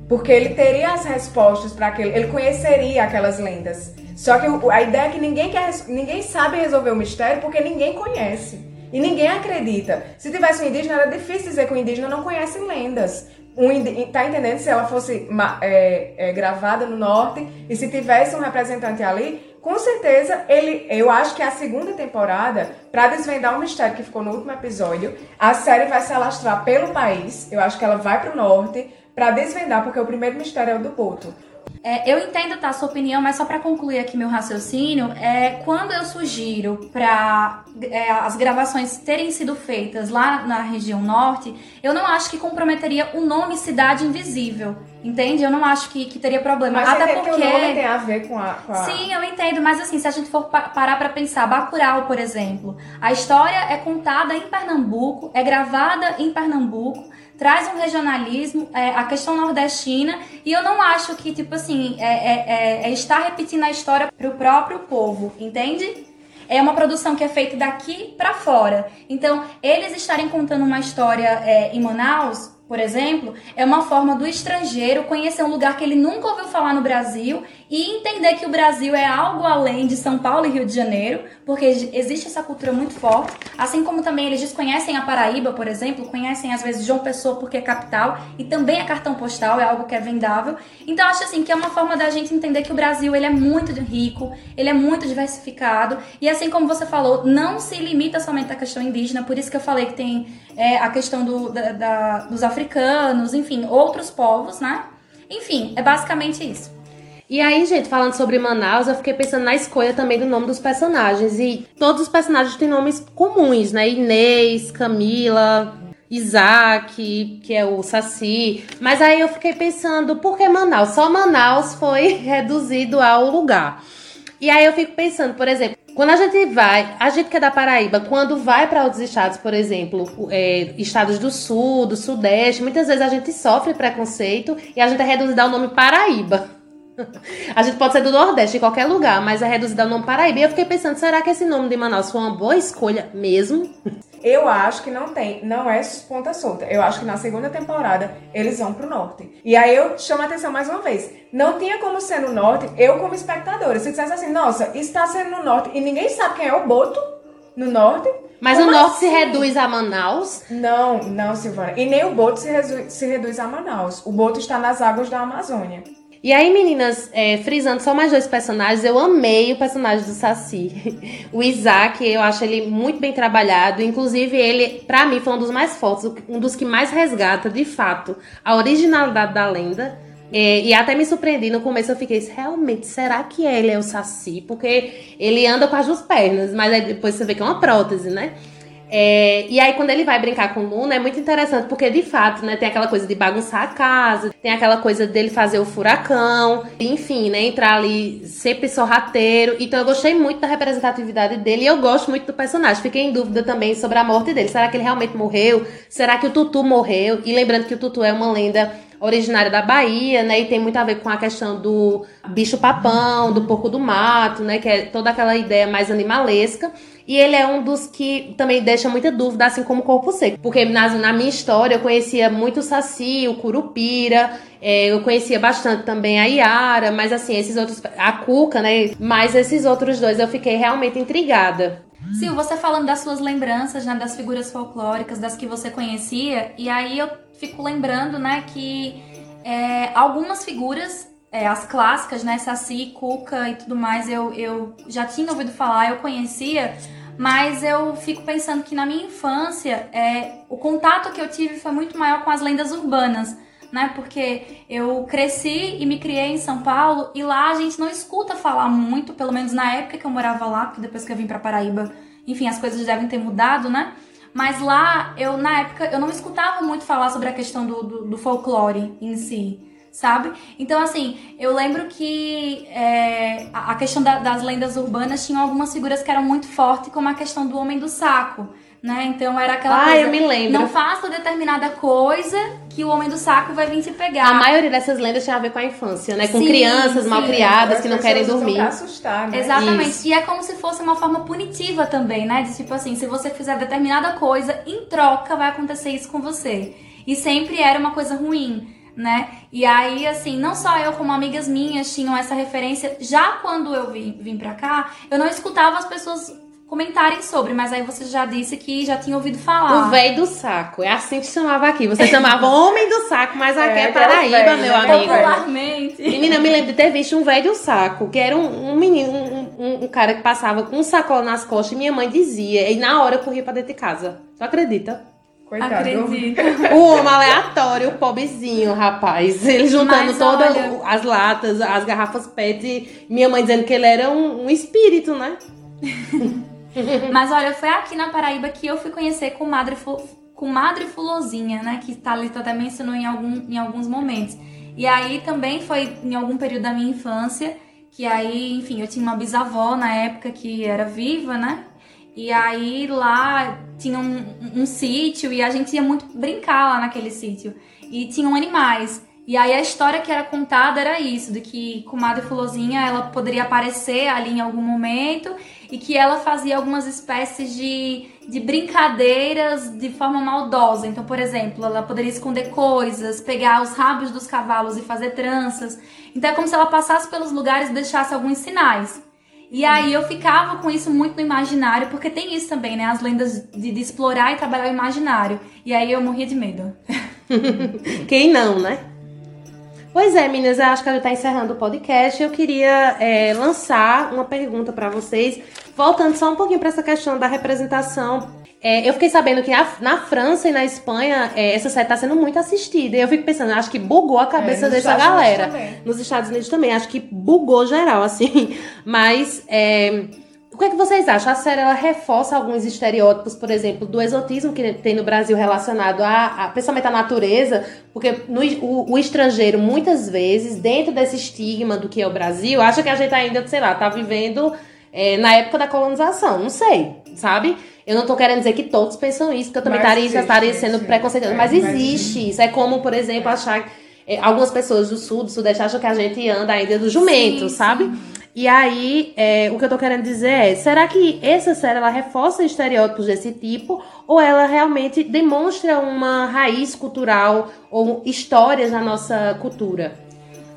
Porque ele teria as respostas para aquele. Ele conheceria aquelas lendas. Só que a ideia é que ninguém, quer, ninguém sabe resolver o mistério porque ninguém conhece. E ninguém acredita. Se tivesse um indígena, era difícil dizer que o indígena não conhece lendas um, tá entendendo? Se ela fosse é, é, gravada no norte e se tivesse um representante ali, com certeza ele, eu acho que a segunda temporada, para desvendar o mistério que ficou no último episódio, a série vai se alastrar pelo país. Eu acho que ela vai para o norte para desvendar, porque o primeiro mistério é o do Boto. É, eu entendo tá, a sua opinião, mas só para concluir aqui meu raciocínio, é quando eu sugiro para é, as gravações terem sido feitas lá na região norte, eu não acho que comprometeria o nome Cidade Invisível. Entende? Eu não acho que, que teria problema. Mas Até porque. Que o nome tem a ver com a, com a... Sim, eu entendo, mas assim, se a gente for parar para pensar, Bacurau, por exemplo, a história é contada em Pernambuco, é gravada em Pernambuco, traz um regionalismo, é, a questão nordestina, e eu não acho que, tipo assim, é, é, é, é estar repetindo a história pro próprio povo, entende? É uma produção que é feita daqui para fora. Então, eles estarem contando uma história é, em Manaus por exemplo, é uma forma do estrangeiro conhecer um lugar que ele nunca ouviu falar no Brasil e entender que o Brasil é algo além de São Paulo e Rio de Janeiro, porque existe essa cultura muito forte. Assim como também eles desconhecem a Paraíba, por exemplo, conhecem às vezes João Pessoa porque é capital e também é cartão postal, é algo que é vendável. Então acho assim que é uma forma da gente entender que o Brasil ele é muito rico, ele é muito diversificado e assim como você falou, não se limita somente à questão indígena, por isso que eu falei que tem é, a questão do, da, da, dos africanos, enfim, outros povos, né? Enfim, é basicamente isso. E aí, gente, falando sobre Manaus, eu fiquei pensando na escolha também do nome dos personagens. E todos os personagens têm nomes comuns, né? Inês, Camila, Isaac, que é o Saci. Mas aí eu fiquei pensando, por que Manaus? Só Manaus foi reduzido ao lugar. E aí eu fico pensando, por exemplo, quando a gente vai, a gente que é da Paraíba, quando vai para outros estados, por exemplo, é, estados do sul, do sudeste, muitas vezes a gente sofre preconceito e a gente é reduzido ao nome Paraíba. A gente pode ser do Nordeste, de qualquer lugar, mas é reduzido ao nome Paraíba. E eu fiquei pensando, será que esse nome de Manaus foi uma boa escolha mesmo? Eu acho que não tem, não é ponta solta. Eu acho que na segunda temporada eles vão pro norte. E aí eu chamo a atenção mais uma vez. Não tinha como ser no norte, eu como espectadora. Se dissesse assim, nossa, está sendo no norte e ninguém sabe quem é o Boto no norte. Mas como o norte assim? se reduz a Manaus. Não, não, Silvana. E nem o Boto se, se reduz a Manaus. O Boto está nas águas da Amazônia. E aí, meninas, é, frisando só mais dois personagens, eu amei o personagem do Saci. O Isaac, eu acho ele muito bem trabalhado. Inclusive, ele, pra mim, foi um dos mais fortes, um dos que mais resgata, de fato, a originalidade da lenda. É, e até me surpreendi no começo, eu fiquei, realmente, será que ele é o Saci? Porque ele anda com as duas pernas, mas depois você vê que é uma prótese, né? É, e aí, quando ele vai brincar com Luna, é muito interessante, porque de fato, né, tem aquela coisa de bagunçar a casa, tem aquela coisa dele fazer o furacão, enfim, né, entrar ali sempre sorrateiro. Então, eu gostei muito da representatividade dele e eu gosto muito do personagem. Fiquei em dúvida também sobre a morte dele. Será que ele realmente morreu? Será que o Tutu morreu? E lembrando que o Tutu é uma lenda originária da Bahia, né? E tem muito a ver com a questão do bicho papão, do porco do mato, né? Que é toda aquela ideia mais animalesca. E ele é um dos que também deixa muita dúvida, assim como o Corpo Seco. Porque na, na minha história eu conhecia muito o Saci, o Curupira, é, eu conhecia bastante também a Yara, mas assim, esses outros. A Cuca, né? Mas esses outros dois eu fiquei realmente intrigada. Sil, você falando das suas lembranças, né, das figuras folclóricas, das que você conhecia, e aí eu fico lembrando, né, que é, algumas figuras, é, as clássicas, né, Saci, Cuca e tudo mais, eu, eu já tinha ouvido falar, eu conhecia, mas eu fico pensando que na minha infância, é, o contato que eu tive foi muito maior com as lendas urbanas, né? Porque eu cresci e me criei em São Paulo e lá a gente não escuta falar muito, pelo menos na época que eu morava lá, porque depois que eu vim pra Paraíba, enfim, as coisas devem ter mudado, né? Mas lá, eu na época, eu não escutava muito falar sobre a questão do, do, do folclore em si, sabe? Então, assim, eu lembro que é, a questão da- das lendas urbanas tinha algumas figuras que eram muito fortes, como a questão do homem do saco, né? Então era aquela Ah, coisa. eu me lembro. Não faça determinada coisa que o homem do saco vai vir te pegar. A maioria dessas lendas tinha a ver com a infância, né? Com Sim, crianças sim. mal criadas As que não querem dormir. Pra assustar, né? Exatamente. Isso. E é como se fosse uma forma punitiva também, né? De tipo assim, se você fizer determinada coisa, em troca vai acontecer isso com você. E sempre era uma coisa ruim, né? E aí, assim, não só eu, como amigas minhas tinham essa referência. Já quando eu vim, vim pra cá, eu não escutava as pessoas comentarem sobre, mas aí você já disse que já tinha ouvido falar. O velho do saco, é assim que chamava aqui. Você chamava homem do saco, mas aqui É, é, o Paraíba, meu né? amigo. Popularmente. Menina, eu me lembro de ter visto um velho do saco, que era um, um menino, um, um- um cara que passava com um sacola nas costas e minha mãe dizia. E na hora eu corria pra dentro de casa. Tu acredita? Coitado. Acredito. O homem aleatório, o pobrezinho, rapaz. Ele juntando todas olha- as latas, as garrafas PET. Minha mãe dizendo que ele era um, um espírito, né? Mas olha, foi aqui na Paraíba que eu fui conhecer com Madre, com Madre Fulozinha, né? Que Thalita até mencionou em, algum, em alguns momentos. E aí também foi em algum período da minha infância, que aí, enfim, eu tinha uma bisavó na época que era viva, né? E aí lá tinha um, um sítio e a gente ia muito brincar lá naquele sítio. E tinham animais. E aí a história que era contada era isso, de que Comadre Fulozinha ela poderia aparecer ali em algum momento e que ela fazia algumas espécies de, de brincadeiras de forma maldosa. Então, por exemplo, ela poderia esconder coisas, pegar os rabos dos cavalos e fazer tranças. Então é como se ela passasse pelos lugares e deixasse alguns sinais. E aí eu ficava com isso muito no imaginário, porque tem isso também, né? As lendas de, de explorar e trabalhar o imaginário. E aí eu morria de medo. Quem não, né? Pois é, meninas, eu acho que a gente tá encerrando o podcast. Eu queria é, lançar uma pergunta pra vocês, voltando só um pouquinho pra essa questão da representação. É, eu fiquei sabendo que a- na França e na Espanha é, essa série tá sendo muito assistida. E eu fico pensando, acho que bugou a cabeça nos dessa Estados galera. Nos Estados Unidos também, acho que bugou geral, assim. Mas é, que, é que vocês acham? A série ela reforça alguns estereótipos, por exemplo, do exotismo que tem no Brasil relacionado a, a principalmente à natureza, porque no, o, o, estrangeiro, muitas vezes, dentro desse estigma do que é o Brasil, acha que a gente ainda, sei lá, tá vivendo é, na época da colonização. Não sei, sabe? Eu não tô querendo dizer que todos pensam isso, porque eu também estaria, sendo preconceituoso. É, mas existe isso. É como, por exemplo, achar. É, algumas pessoas do sul, do sudeste, acham que a gente anda ainda do jumento, sim, sabe? Sim. E aí, é, o que eu tô querendo dizer é, será que essa série ela reforça estereótipos desse tipo ou ela realmente demonstra uma raiz cultural ou histórias na nossa cultura?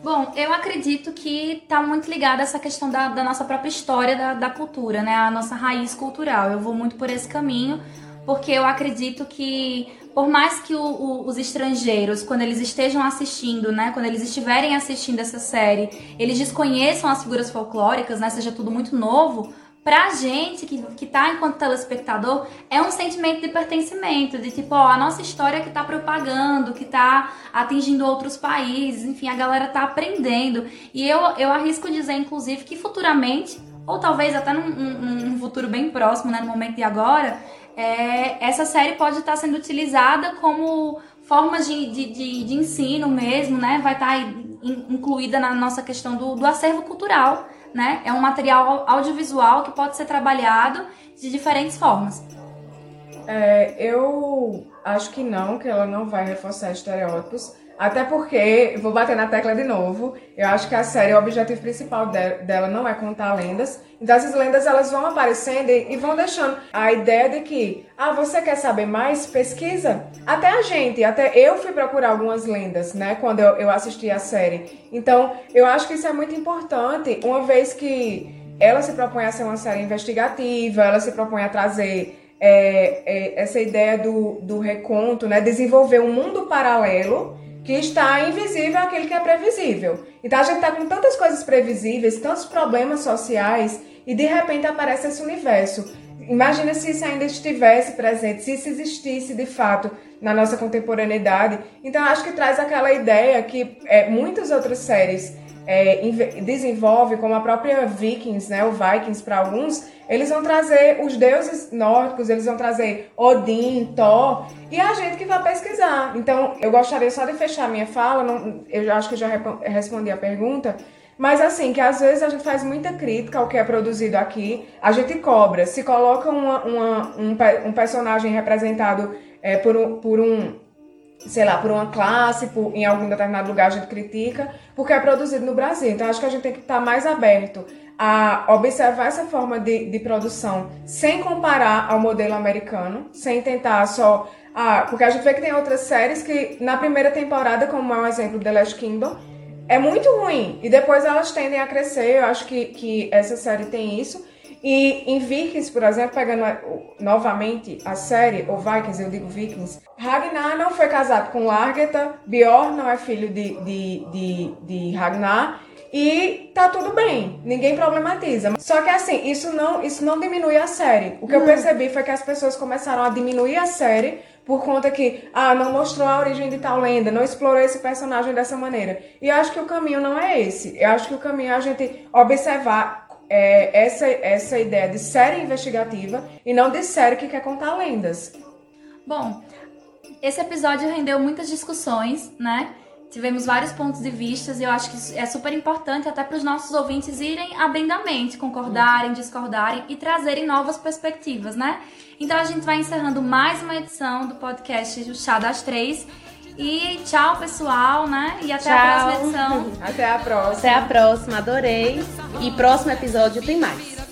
Bom, eu acredito que está muito ligada essa questão da, da nossa própria história da, da, cultura, né? A nossa raiz cultural. Eu vou muito por esse caminho, porque eu acredito que, por mais que o, o, os estrangeiros, quando eles estejam assistindo, né? Quando eles estiverem assistindo essa série, eles desconheçam as figuras folclóricas, né? Seja tudo muito novo pra gente que, que tá enquanto telespectador, é um sentimento de pertencimento, de tipo, ó, a nossa história que tá propagando, que tá atingindo outros países, enfim, a galera tá aprendendo. E eu, eu arrisco dizer, inclusive, que futuramente, ou talvez até num, num, num futuro bem próximo, né, no momento de agora, é, essa série pode estar sendo utilizada como formas de, de, de, de ensino mesmo, né? Vai estar incluída na nossa questão do, do acervo cultural né? É um material audiovisual que pode ser trabalhado de diferentes formas. É, eu acho que não, que ela não vai reforçar estereótipos. Até porque, vou bater na tecla de novo, eu acho que a série, o objetivo principal dela não é contar lendas. Então essas lendas elas vão aparecendo e vão deixando a ideia de que, ah, você quer saber mais? Pesquisa. Até a gente, até eu fui procurar algumas lendas, né, quando eu, eu assisti a série. Então, eu acho que isso é muito importante, uma vez que ela se propõe a ser uma série investigativa, ela se propõe a trazer é, é, essa ideia do, do reconto, né, desenvolver um mundo paralelo que está invisível aquele que é previsível. Então a gente está com tantas coisas previsíveis, tantos problemas sociais, e de repente aparece esse universo. Imagina se isso ainda estivesse presente, se isso existisse de fato na nossa contemporaneidade. Então acho que traz aquela ideia que é, muitas outras séries é, desenvolve, como a própria Vikings, né, o Vikings para alguns, eles vão trazer os deuses nórdicos, eles vão trazer Odin, Thor, e a gente que vai pesquisar. Então, eu gostaria só de fechar minha fala, não, eu acho que já respondi a pergunta, mas assim, que às vezes a gente faz muita crítica ao que é produzido aqui, a gente cobra. Se coloca uma, uma, um, um personagem representado é, por, um, por um sei lá, por uma classe, por, em algum determinado lugar a gente critica, porque é produzido no Brasil. Então acho que a gente tem que estar mais aberto a observar essa forma de, de produção sem comparar ao modelo americano, sem tentar só. Ah, porque a gente vê que tem outras séries que na primeira temporada, como é um exemplo The Last Kingdom, é muito ruim. E depois elas tendem a crescer. Eu acho que, que essa série tem isso. E em Vikings, por exemplo, pegando novamente a série, ou Vikings, eu digo Vikings, Ragnar não foi casado com Largeta, Bjorn não é filho de, de, de, de Ragnar, e tá tudo bem, ninguém problematiza. Só que assim, isso não, isso não diminui a série. O que hum. eu percebi foi que as pessoas começaram a diminuir a série por conta que, ah, não mostrou a origem de tal lenda, não explorou esse personagem dessa maneira. E eu acho que o caminho não é esse. Eu acho que o caminho é a gente observar é, essa, essa ideia de série investigativa e não de série que quer contar lendas. Bom, esse episódio rendeu muitas discussões, né? Tivemos vários pontos de vista e eu acho que é super importante até para os nossos ouvintes irem abrindo a mente, concordarem, discordarem e trazerem novas perspectivas, né? Então a gente vai encerrando mais uma edição do podcast O Chá das Três. E tchau, pessoal, né? E até tchau. a próxima edição. Até a próxima. Até a próxima, adorei. E próximo episódio tem mais.